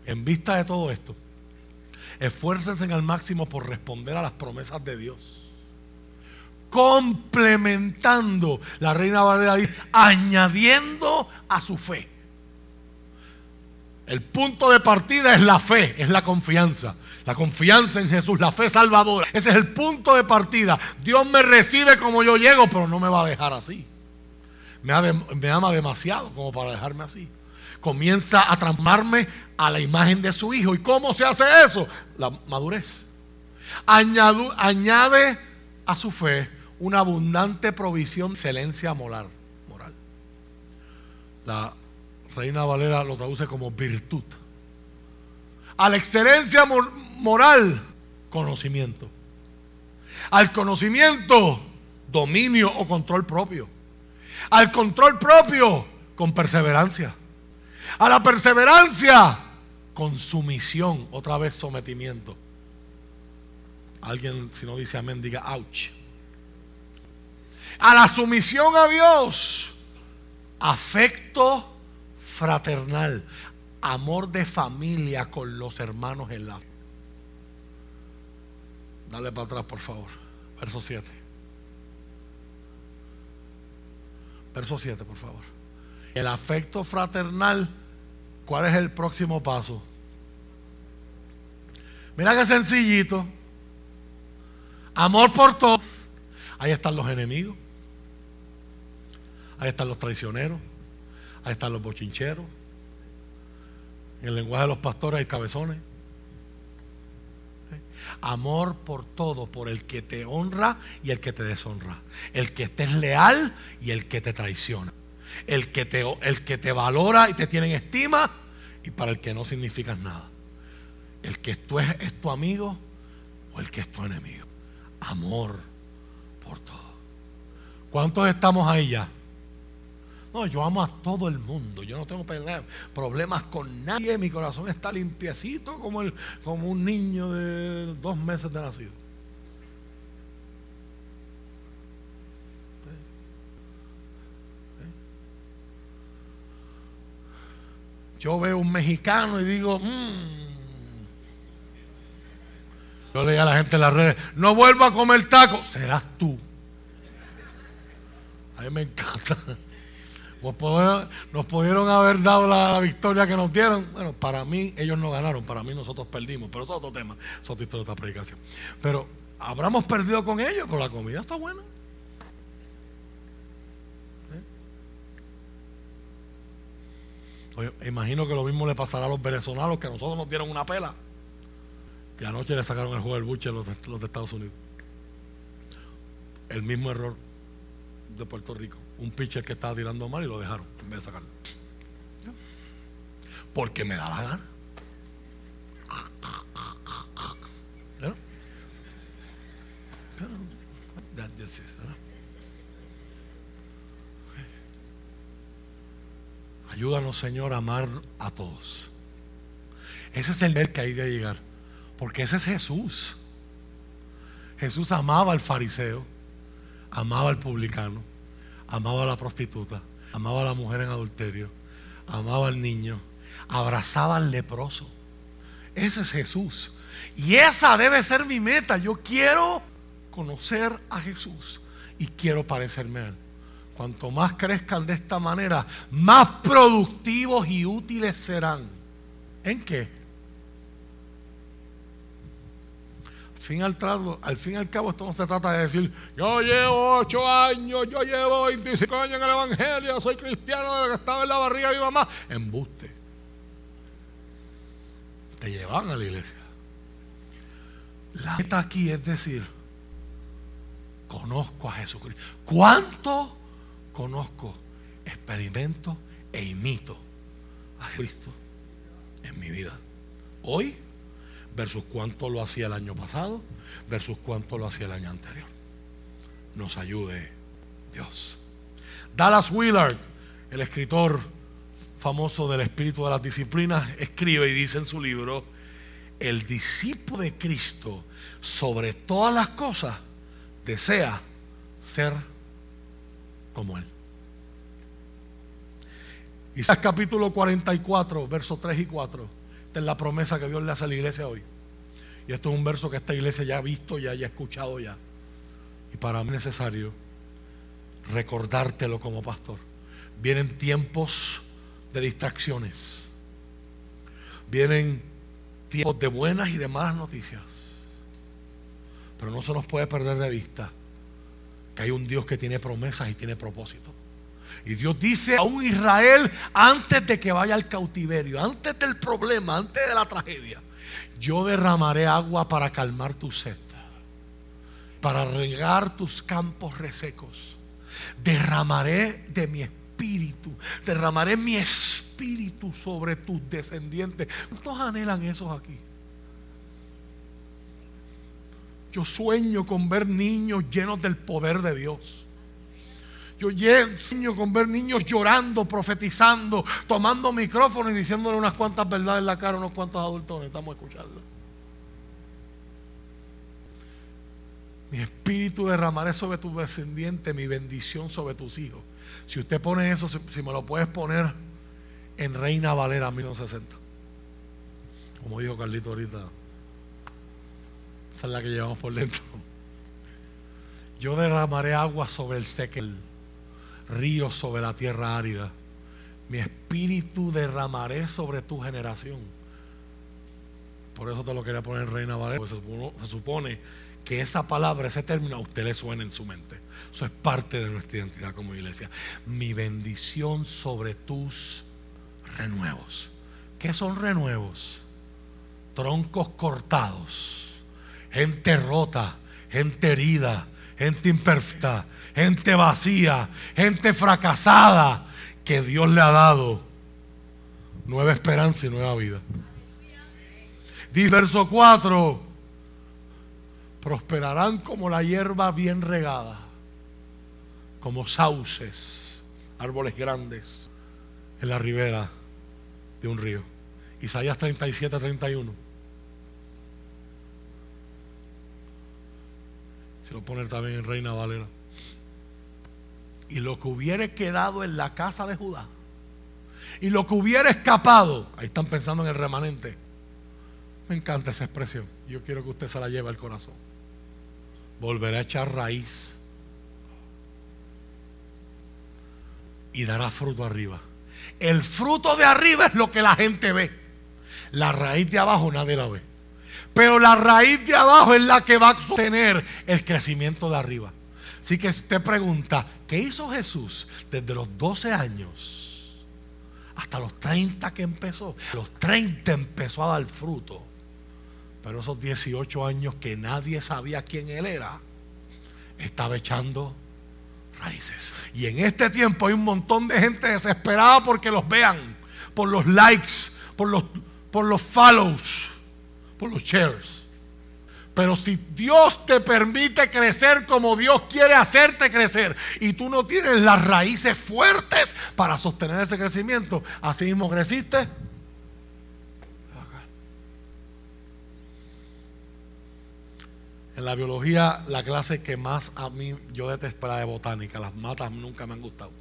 En vista de todo esto, esfuércense al máximo por responder a las promesas de Dios. Complementando, la reina Valera añadiendo a su fe. El punto de partida es la fe, es la confianza. La confianza en Jesús, la fe salvadora. Ese es el punto de partida. Dios me recibe como yo llego, pero no me va a dejar así. Me, ama demasiado como para dejarme así. Comienza a transformarme a la imagen de su hijo. ¿Y cómo se hace eso? La madurez. añade a su fe una abundante provisión de excelencia moral. moral. La Reina Valera lo traduce como virtud. A la excelencia moral, conocimiento. Al conocimiento, dominio o control propio. Al control propio, con perseverancia. A la perseverancia, con sumisión, otra vez sometimiento. Alguien, si no dice amén, diga ouch. A la sumisión a Dios, afecto fraternal, amor de familia con los hermanos en la Dale para atrás, por favor. Verso 7. Verso 7, por favor. El afecto fraternal, ¿cuál es el próximo paso? Mira qué sencillito. Amor por todos. Ahí están los enemigos. Ahí están los traicioneros. Ahí están los bochincheros. En el lenguaje de los pastores hay cabezones. Amor por todo, por el que te honra y el que te deshonra. El que te es leal y el que te traiciona. El que te, el que te valora y te tiene en estima y para el que no significas nada. El que tú es, es tu amigo o el que es tu enemigo. Amor por todo. ¿Cuántos estamos ahí ya? No, yo amo a todo el mundo. Yo no tengo problemas con nadie. Mi corazón está limpiecito como, el, como un niño de dos meses de nacido. Yo veo un mexicano y digo, mmm. Yo leía a la gente en las redes, no vuelva a comer taco, serás tú. A mí me encanta. Nos pudieron, haber dado la, victoria que nos dieron. Bueno, para mí ellos no ganaron, para mí nosotros perdimos. Pero eso es otro tema, eso es otra otra predicación. Pero habramos perdido con ellos, pero la comida está buena. ¿Eh? imagino que lo mismo le pasará a los venezolanos que a nosotros nos dieron una pela. Y anoche le sacaron el juego del buche a los, de Estados Unidos. El mismo error de Puerto Rico. Un pitcher que estaba tirando mal y lo dejaron en vez de sacarlo. Porque me da la gana. Ayúdanos, Señor, a amar a todos. Ese es el nivel que hay de llegar. Porque ese es Jesús. Jesús amaba al fariseo, amaba al publicano, amaba a la prostituta, amaba a la mujer en adulterio, amaba al niño, abrazaba al leproso. Ese es Jesús. Y esa debe ser mi meta. Yo quiero conocer a Jesús y quiero parecerme a Él. Cuanto más crezcan de esta manera, más productivos y útiles serán. ¿En qué? Al, fin y al cabo, esto no se trata de decir, yo llevo ocho años, yo llevo 25 años en el Evangelio, soy cristiano de que estaba en la barriga de mi mamá. Embuste. Te llevan a la iglesia. La meta aquí es decir, conozco a Jesucristo. ¿Cuánto conozco, experimento e imito a Cristo en mi vida? Hoy versus cuánto lo hacía el año pasado versus cuánto lo hacía el año anterior. Nos ayude Dios. Dallas Willard, el escritor famoso del espíritu de las disciplinas, escribe y dice en su libro, el discípulo de Cristo sobre todas las cosas desea ser como Él. Isaías capítulo 44, versos 3 y 4. Es la promesa que Dios le hace a la iglesia hoy. Y esto es un verso que esta iglesia ya ha visto, ya haya escuchado ya. Y para mí es necesario recordártelo como pastor. Vienen tiempos de distracciones. Vienen tiempos de buenas y de malas noticias. Pero no se nos puede perder de vista que hay un Dios que tiene promesas y tiene propósitos. Y Dios dice a un Israel antes de que vaya al cautiverio, antes del problema, antes de la tragedia, yo derramaré agua para calmar tu sed, para regar tus campos resecos. Derramaré de mi espíritu, derramaré mi espíritu sobre tus descendientes. ¿Cuántos anhelan esos aquí? Yo sueño con ver niños llenos del poder de Dios. Yo sueño con ver niños llorando, profetizando, tomando micrófono y diciéndole unas cuantas verdades en la cara a unos cuantos adultos. Necesitamos escucharlo. Mi espíritu derramaré sobre tus descendientes, mi bendición sobre tus hijos. Si usted pone eso, si, me lo puedes poner en Reina Valera 1960. Como dijo Carlito ahorita. Esa es la que llevamos por dentro. Yo derramaré agua sobre el sequel, ríos sobre la tierra árida. Mi espíritu derramaré sobre tu generación. Por eso te lo quería poner en Reina Valera, porque se supone, que esa palabra, ese término a usted le suena en su mente. Eso es parte de nuestra identidad como iglesia. Mi bendición sobre tus renuevos. ¿Qué son renuevos? Troncos cortados gente rota, gente herida, gente imperfecta, gente vacía, gente fracasada, que Dios le ha dado nueva esperanza y nueva vida. Dice verso 4, prosperarán como la hierba bien regada, como sauces, árboles grandes en la ribera de un río. Isaías 37, 31. Se lo pone también en Reina Valera. Y lo que hubiere quedado en la casa de Judá. Y lo que hubiera escapado. Ahí están pensando en el remanente. Me encanta esa expresión. Yo quiero que usted se la lleve al corazón. Volverá a echar raíz. Y dará fruto arriba. El fruto de arriba es lo que la gente ve. La raíz de abajo nadie la ve. Pero la raíz de abajo es la que va a sostener el crecimiento de arriba. Así que usted pregunta, ¿qué hizo Jesús desde los 12 años hasta los 30 que empezó? A los 30 empezó a dar fruto. Pero esos 18 años que nadie sabía quién él era, estaba echando raíces. Y en este tiempo hay un montón de gente desesperada porque los vean, por los likes, por los, por los follows los shares. Pero si Dios te permite crecer como Dios quiere hacerte crecer y tú no tienes las raíces fuertes para sostener ese crecimiento, así mismo creciste. En la biología, la clase que más a mí yo detesto la de botánica, las matas nunca me han gustado.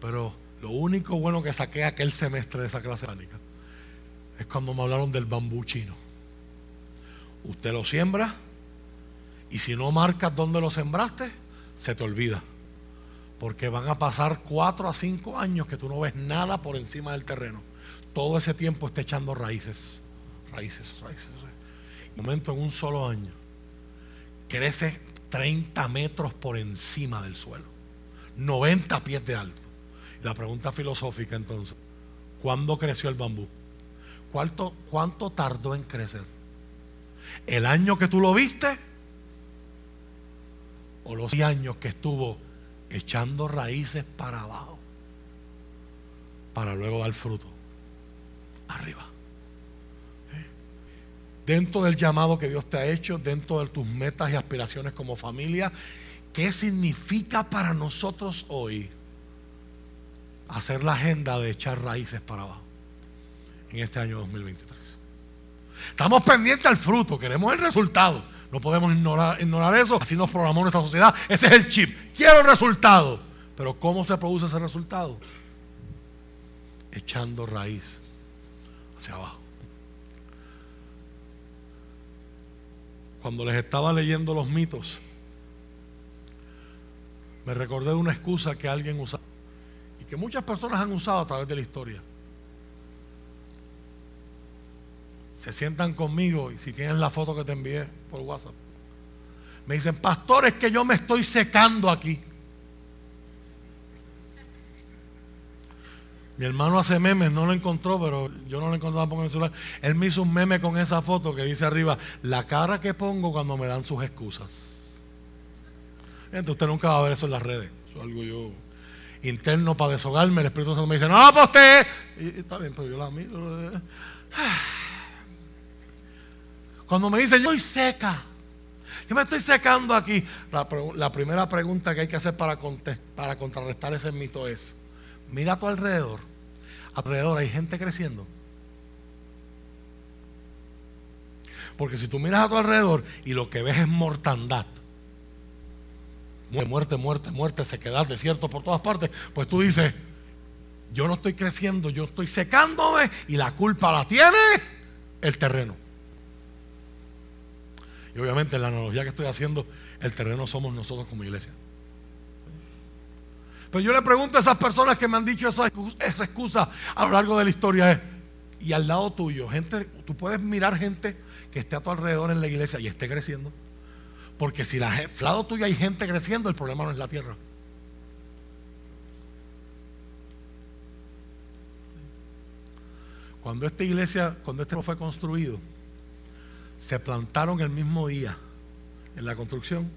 Pero lo único bueno que saqué aquel semestre de esa clase botánica es cuando me hablaron del bambú chino. Usted lo siembra y si no marcas dónde lo sembraste, se te olvida. Porque van a pasar cuatro a cinco años que tú no ves nada por encima del terreno. Todo ese tiempo está echando raíces, raíces, raíces. un momento en un solo año crece 30 metros por encima del suelo, 90 pies de alto. La pregunta filosófica entonces, ¿cuándo creció el bambú? ¿Cuánto, ¿Cuánto tardó en crecer? ¿El año que tú lo viste? ¿O los años que estuvo echando raíces para abajo? Para luego dar fruto. Arriba. ¿Eh? Dentro del llamado que Dios te ha hecho, dentro de tus metas y aspiraciones como familia, ¿qué significa para nosotros hoy hacer la agenda de echar raíces para abajo? en este año 2023. Estamos pendientes al fruto, queremos el resultado. No podemos ignorar, ignorar eso, así nos programó nuestra sociedad. Ese es el chip. Quiero el resultado. Pero ¿cómo se produce ese resultado? Echando raíz hacia abajo. Cuando les estaba leyendo los mitos, me recordé de una excusa que alguien usaba que muchas personas han usado a través de la historia. se sientan conmigo y si tienen la foto que te envié por WhatsApp, me dicen, pastores que yo me estoy secando aquí. Mi hermano hace memes, no lo encontró, pero yo no lo encontraba por el celular. Él me hizo un meme con esa foto que dice arriba, la cara que pongo cuando me dan sus excusas. Entonces usted nunca va a ver eso en las redes. Eso es algo yo interno para deshogarme. El Espíritu Santo me dice, no, pues usted. Y, está bien, pero yo la miro. Cuando me dicen, yo estoy seca, yo me estoy secando aquí, la, primera pregunta que hay que hacer para, para contrarrestar ese mito es, mira a tu alrededor, alrededor hay gente creciendo. Porque si tú miras a tu alrededor y lo que ves es mortandad, muerte, muerte, muerte, sequedad, desierto por todas partes, pues tú dices, yo no estoy creciendo, yo estoy secándome y la culpa la tiene el terreno. Y obviamente en la analogía que estoy haciendo, el terreno somos nosotros como iglesia. Pero yo le pregunto a esas personas que me han dicho esa excusa, a lo largo de la historia y al lado tuyo, gente, tú puedes mirar gente que esté a tu alrededor en la iglesia y esté creciendo. Porque si, al lado tuyo hay gente creciendo, el problema no es la tierra. Cuando esta iglesia, cuando este fue construido, se plantaron el mismo día en la construcción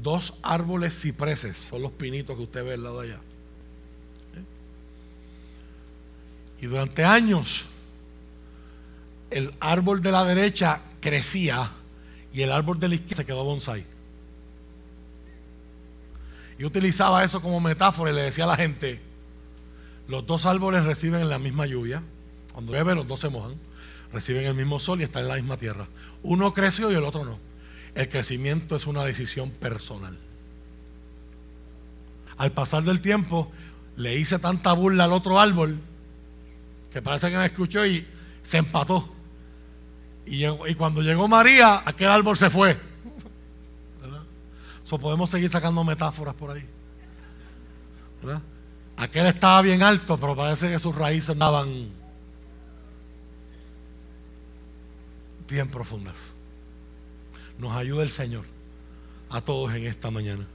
dos árboles cipreses, son los pinitos que usted ve al lado de allá. ¿Eh? Y durante años el árbol de la derecha crecía y el árbol de la izquierda se quedó bonsai. Y utilizaba eso como metáfora y le decía a la gente, los dos árboles reciben la misma lluvia, cuando llueve los dos se mojan reciben el mismo sol y están en la misma tierra. Uno creció y el otro no. El crecimiento es una decisión personal. Al pasar del tiempo, le hice tanta burla al otro árbol que parece que me escuchó y se empató. Y, cuando llegó María, aquel árbol se fue. ¿verdad? podemos seguir sacando metáforas por ahí. ¿verdad? Aquel estaba bien alto, pero parece que sus raíces andaban bien profundas. Nos ayuda el Señor a todos en esta mañana.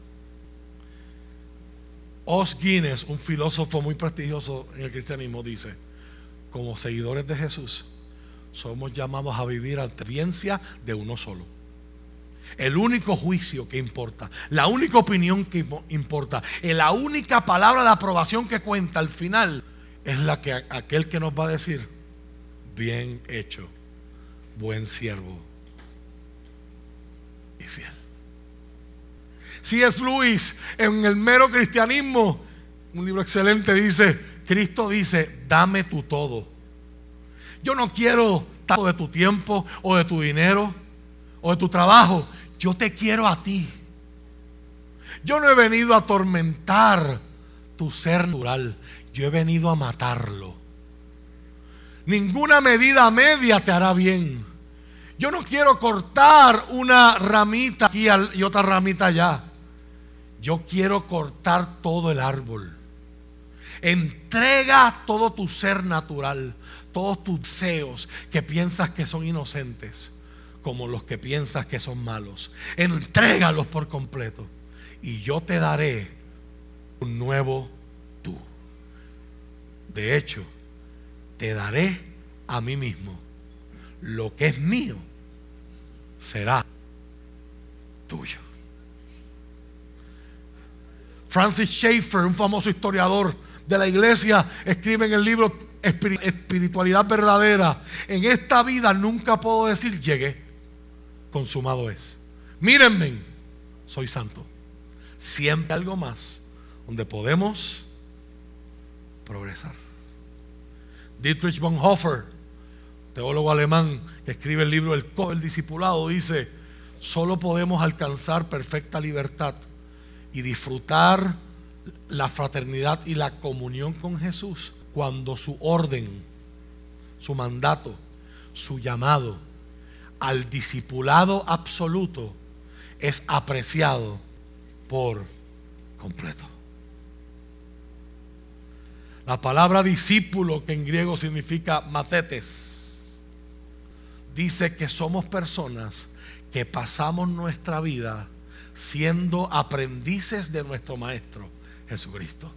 Os Guinness, un filósofo muy prestigioso en el cristianismo, dice, como seguidores de Jesús, somos llamados a vivir a experiencia de uno solo. El único juicio que importa, la única opinión que importa, la única palabra de aprobación que cuenta al final es la que aquel que nos va a decir, bien hecho, buen siervo y fiel. Si es Luis en el mero cristianismo, un libro excelente dice, Cristo dice, dame tu todo. Yo no quiero tanto de tu tiempo o de tu dinero o de tu trabajo. Yo te quiero a ti. Yo no he venido a atormentar tu ser natural. Yo he venido a matarlo. Ninguna medida media te hará bien. Yo no quiero cortar una ramita aquí y otra ramita allá. Yo quiero cortar todo el árbol. Entrega todo tu ser natural, todos tus deseos que piensas que son inocentes, como los que piensas que son malos. Entrégalos por completo y yo te daré un nuevo tú. De hecho, te daré a mí mismo. Lo que es mío será tuyo. Francis Schaeffer, un famoso historiador, de la iglesia escribe en el libro Espiritualidad Verdadera, en esta vida nunca puedo decir llegué, consumado es. Mírenme, soy santo. Siempre algo más donde podemos progresar. Dietrich Bonhoeffer, teólogo alemán que escribe el libro El, el Discipulado, dice, solo podemos alcanzar perfecta libertad y disfrutar la fraternidad y la comunión con Jesús cuando su orden, su mandato, su llamado al discipulado absoluto es apreciado por completo. La palabra discípulo, que en griego significa matetes, dice que somos personas que pasamos nuestra vida siendo aprendices de nuestro Maestro Jesucristo.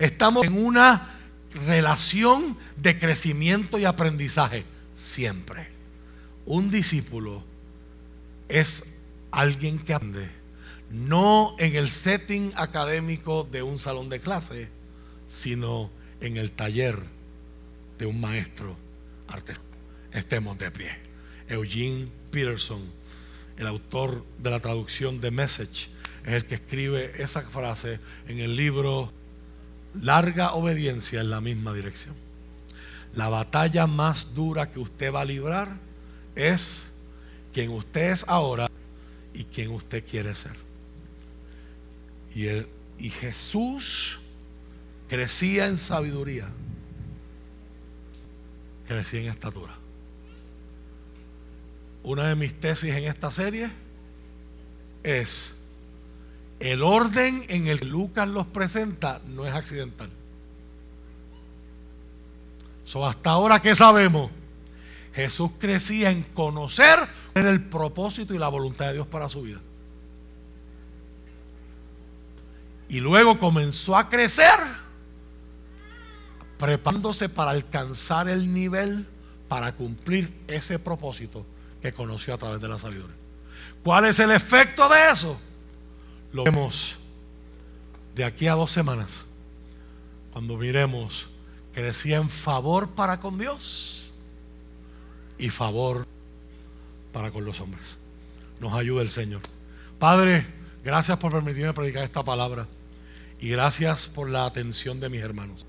Estamos en una relación de crecimiento y aprendizaje siempre. Un discípulo es alguien que aprende, no en el setting académico de un salón de clase, sino en el taller de un maestro artesano. Estemos de pie. Eugene Peterson, el autor de la traducción de Message, es el que escribe esa frase en el libro Larga obediencia en la misma dirección. La batalla más dura que usted va a librar es quien usted es ahora y quien usted quiere ser. Y, y Jesús crecía en sabiduría, crecía en estatura. Una de mis tesis en esta serie es el orden en el que Lucas los presenta no es accidental. So, hasta ahora, ¿qué sabemos? Jesús crecía en conocer el propósito y la voluntad de Dios para su vida. Y luego comenzó a crecer, preparándose para alcanzar el nivel para cumplir ese propósito que conoció a través de la sabiduría. ¿Cuál es el efecto de eso? Lo vemos de aquí a dos semanas, cuando miremos, crecía en favor para con Dios y favor para con los hombres. Nos ayuda el Señor. Padre, gracias por permitirme predicar esta palabra y gracias por la atención de mis hermanos.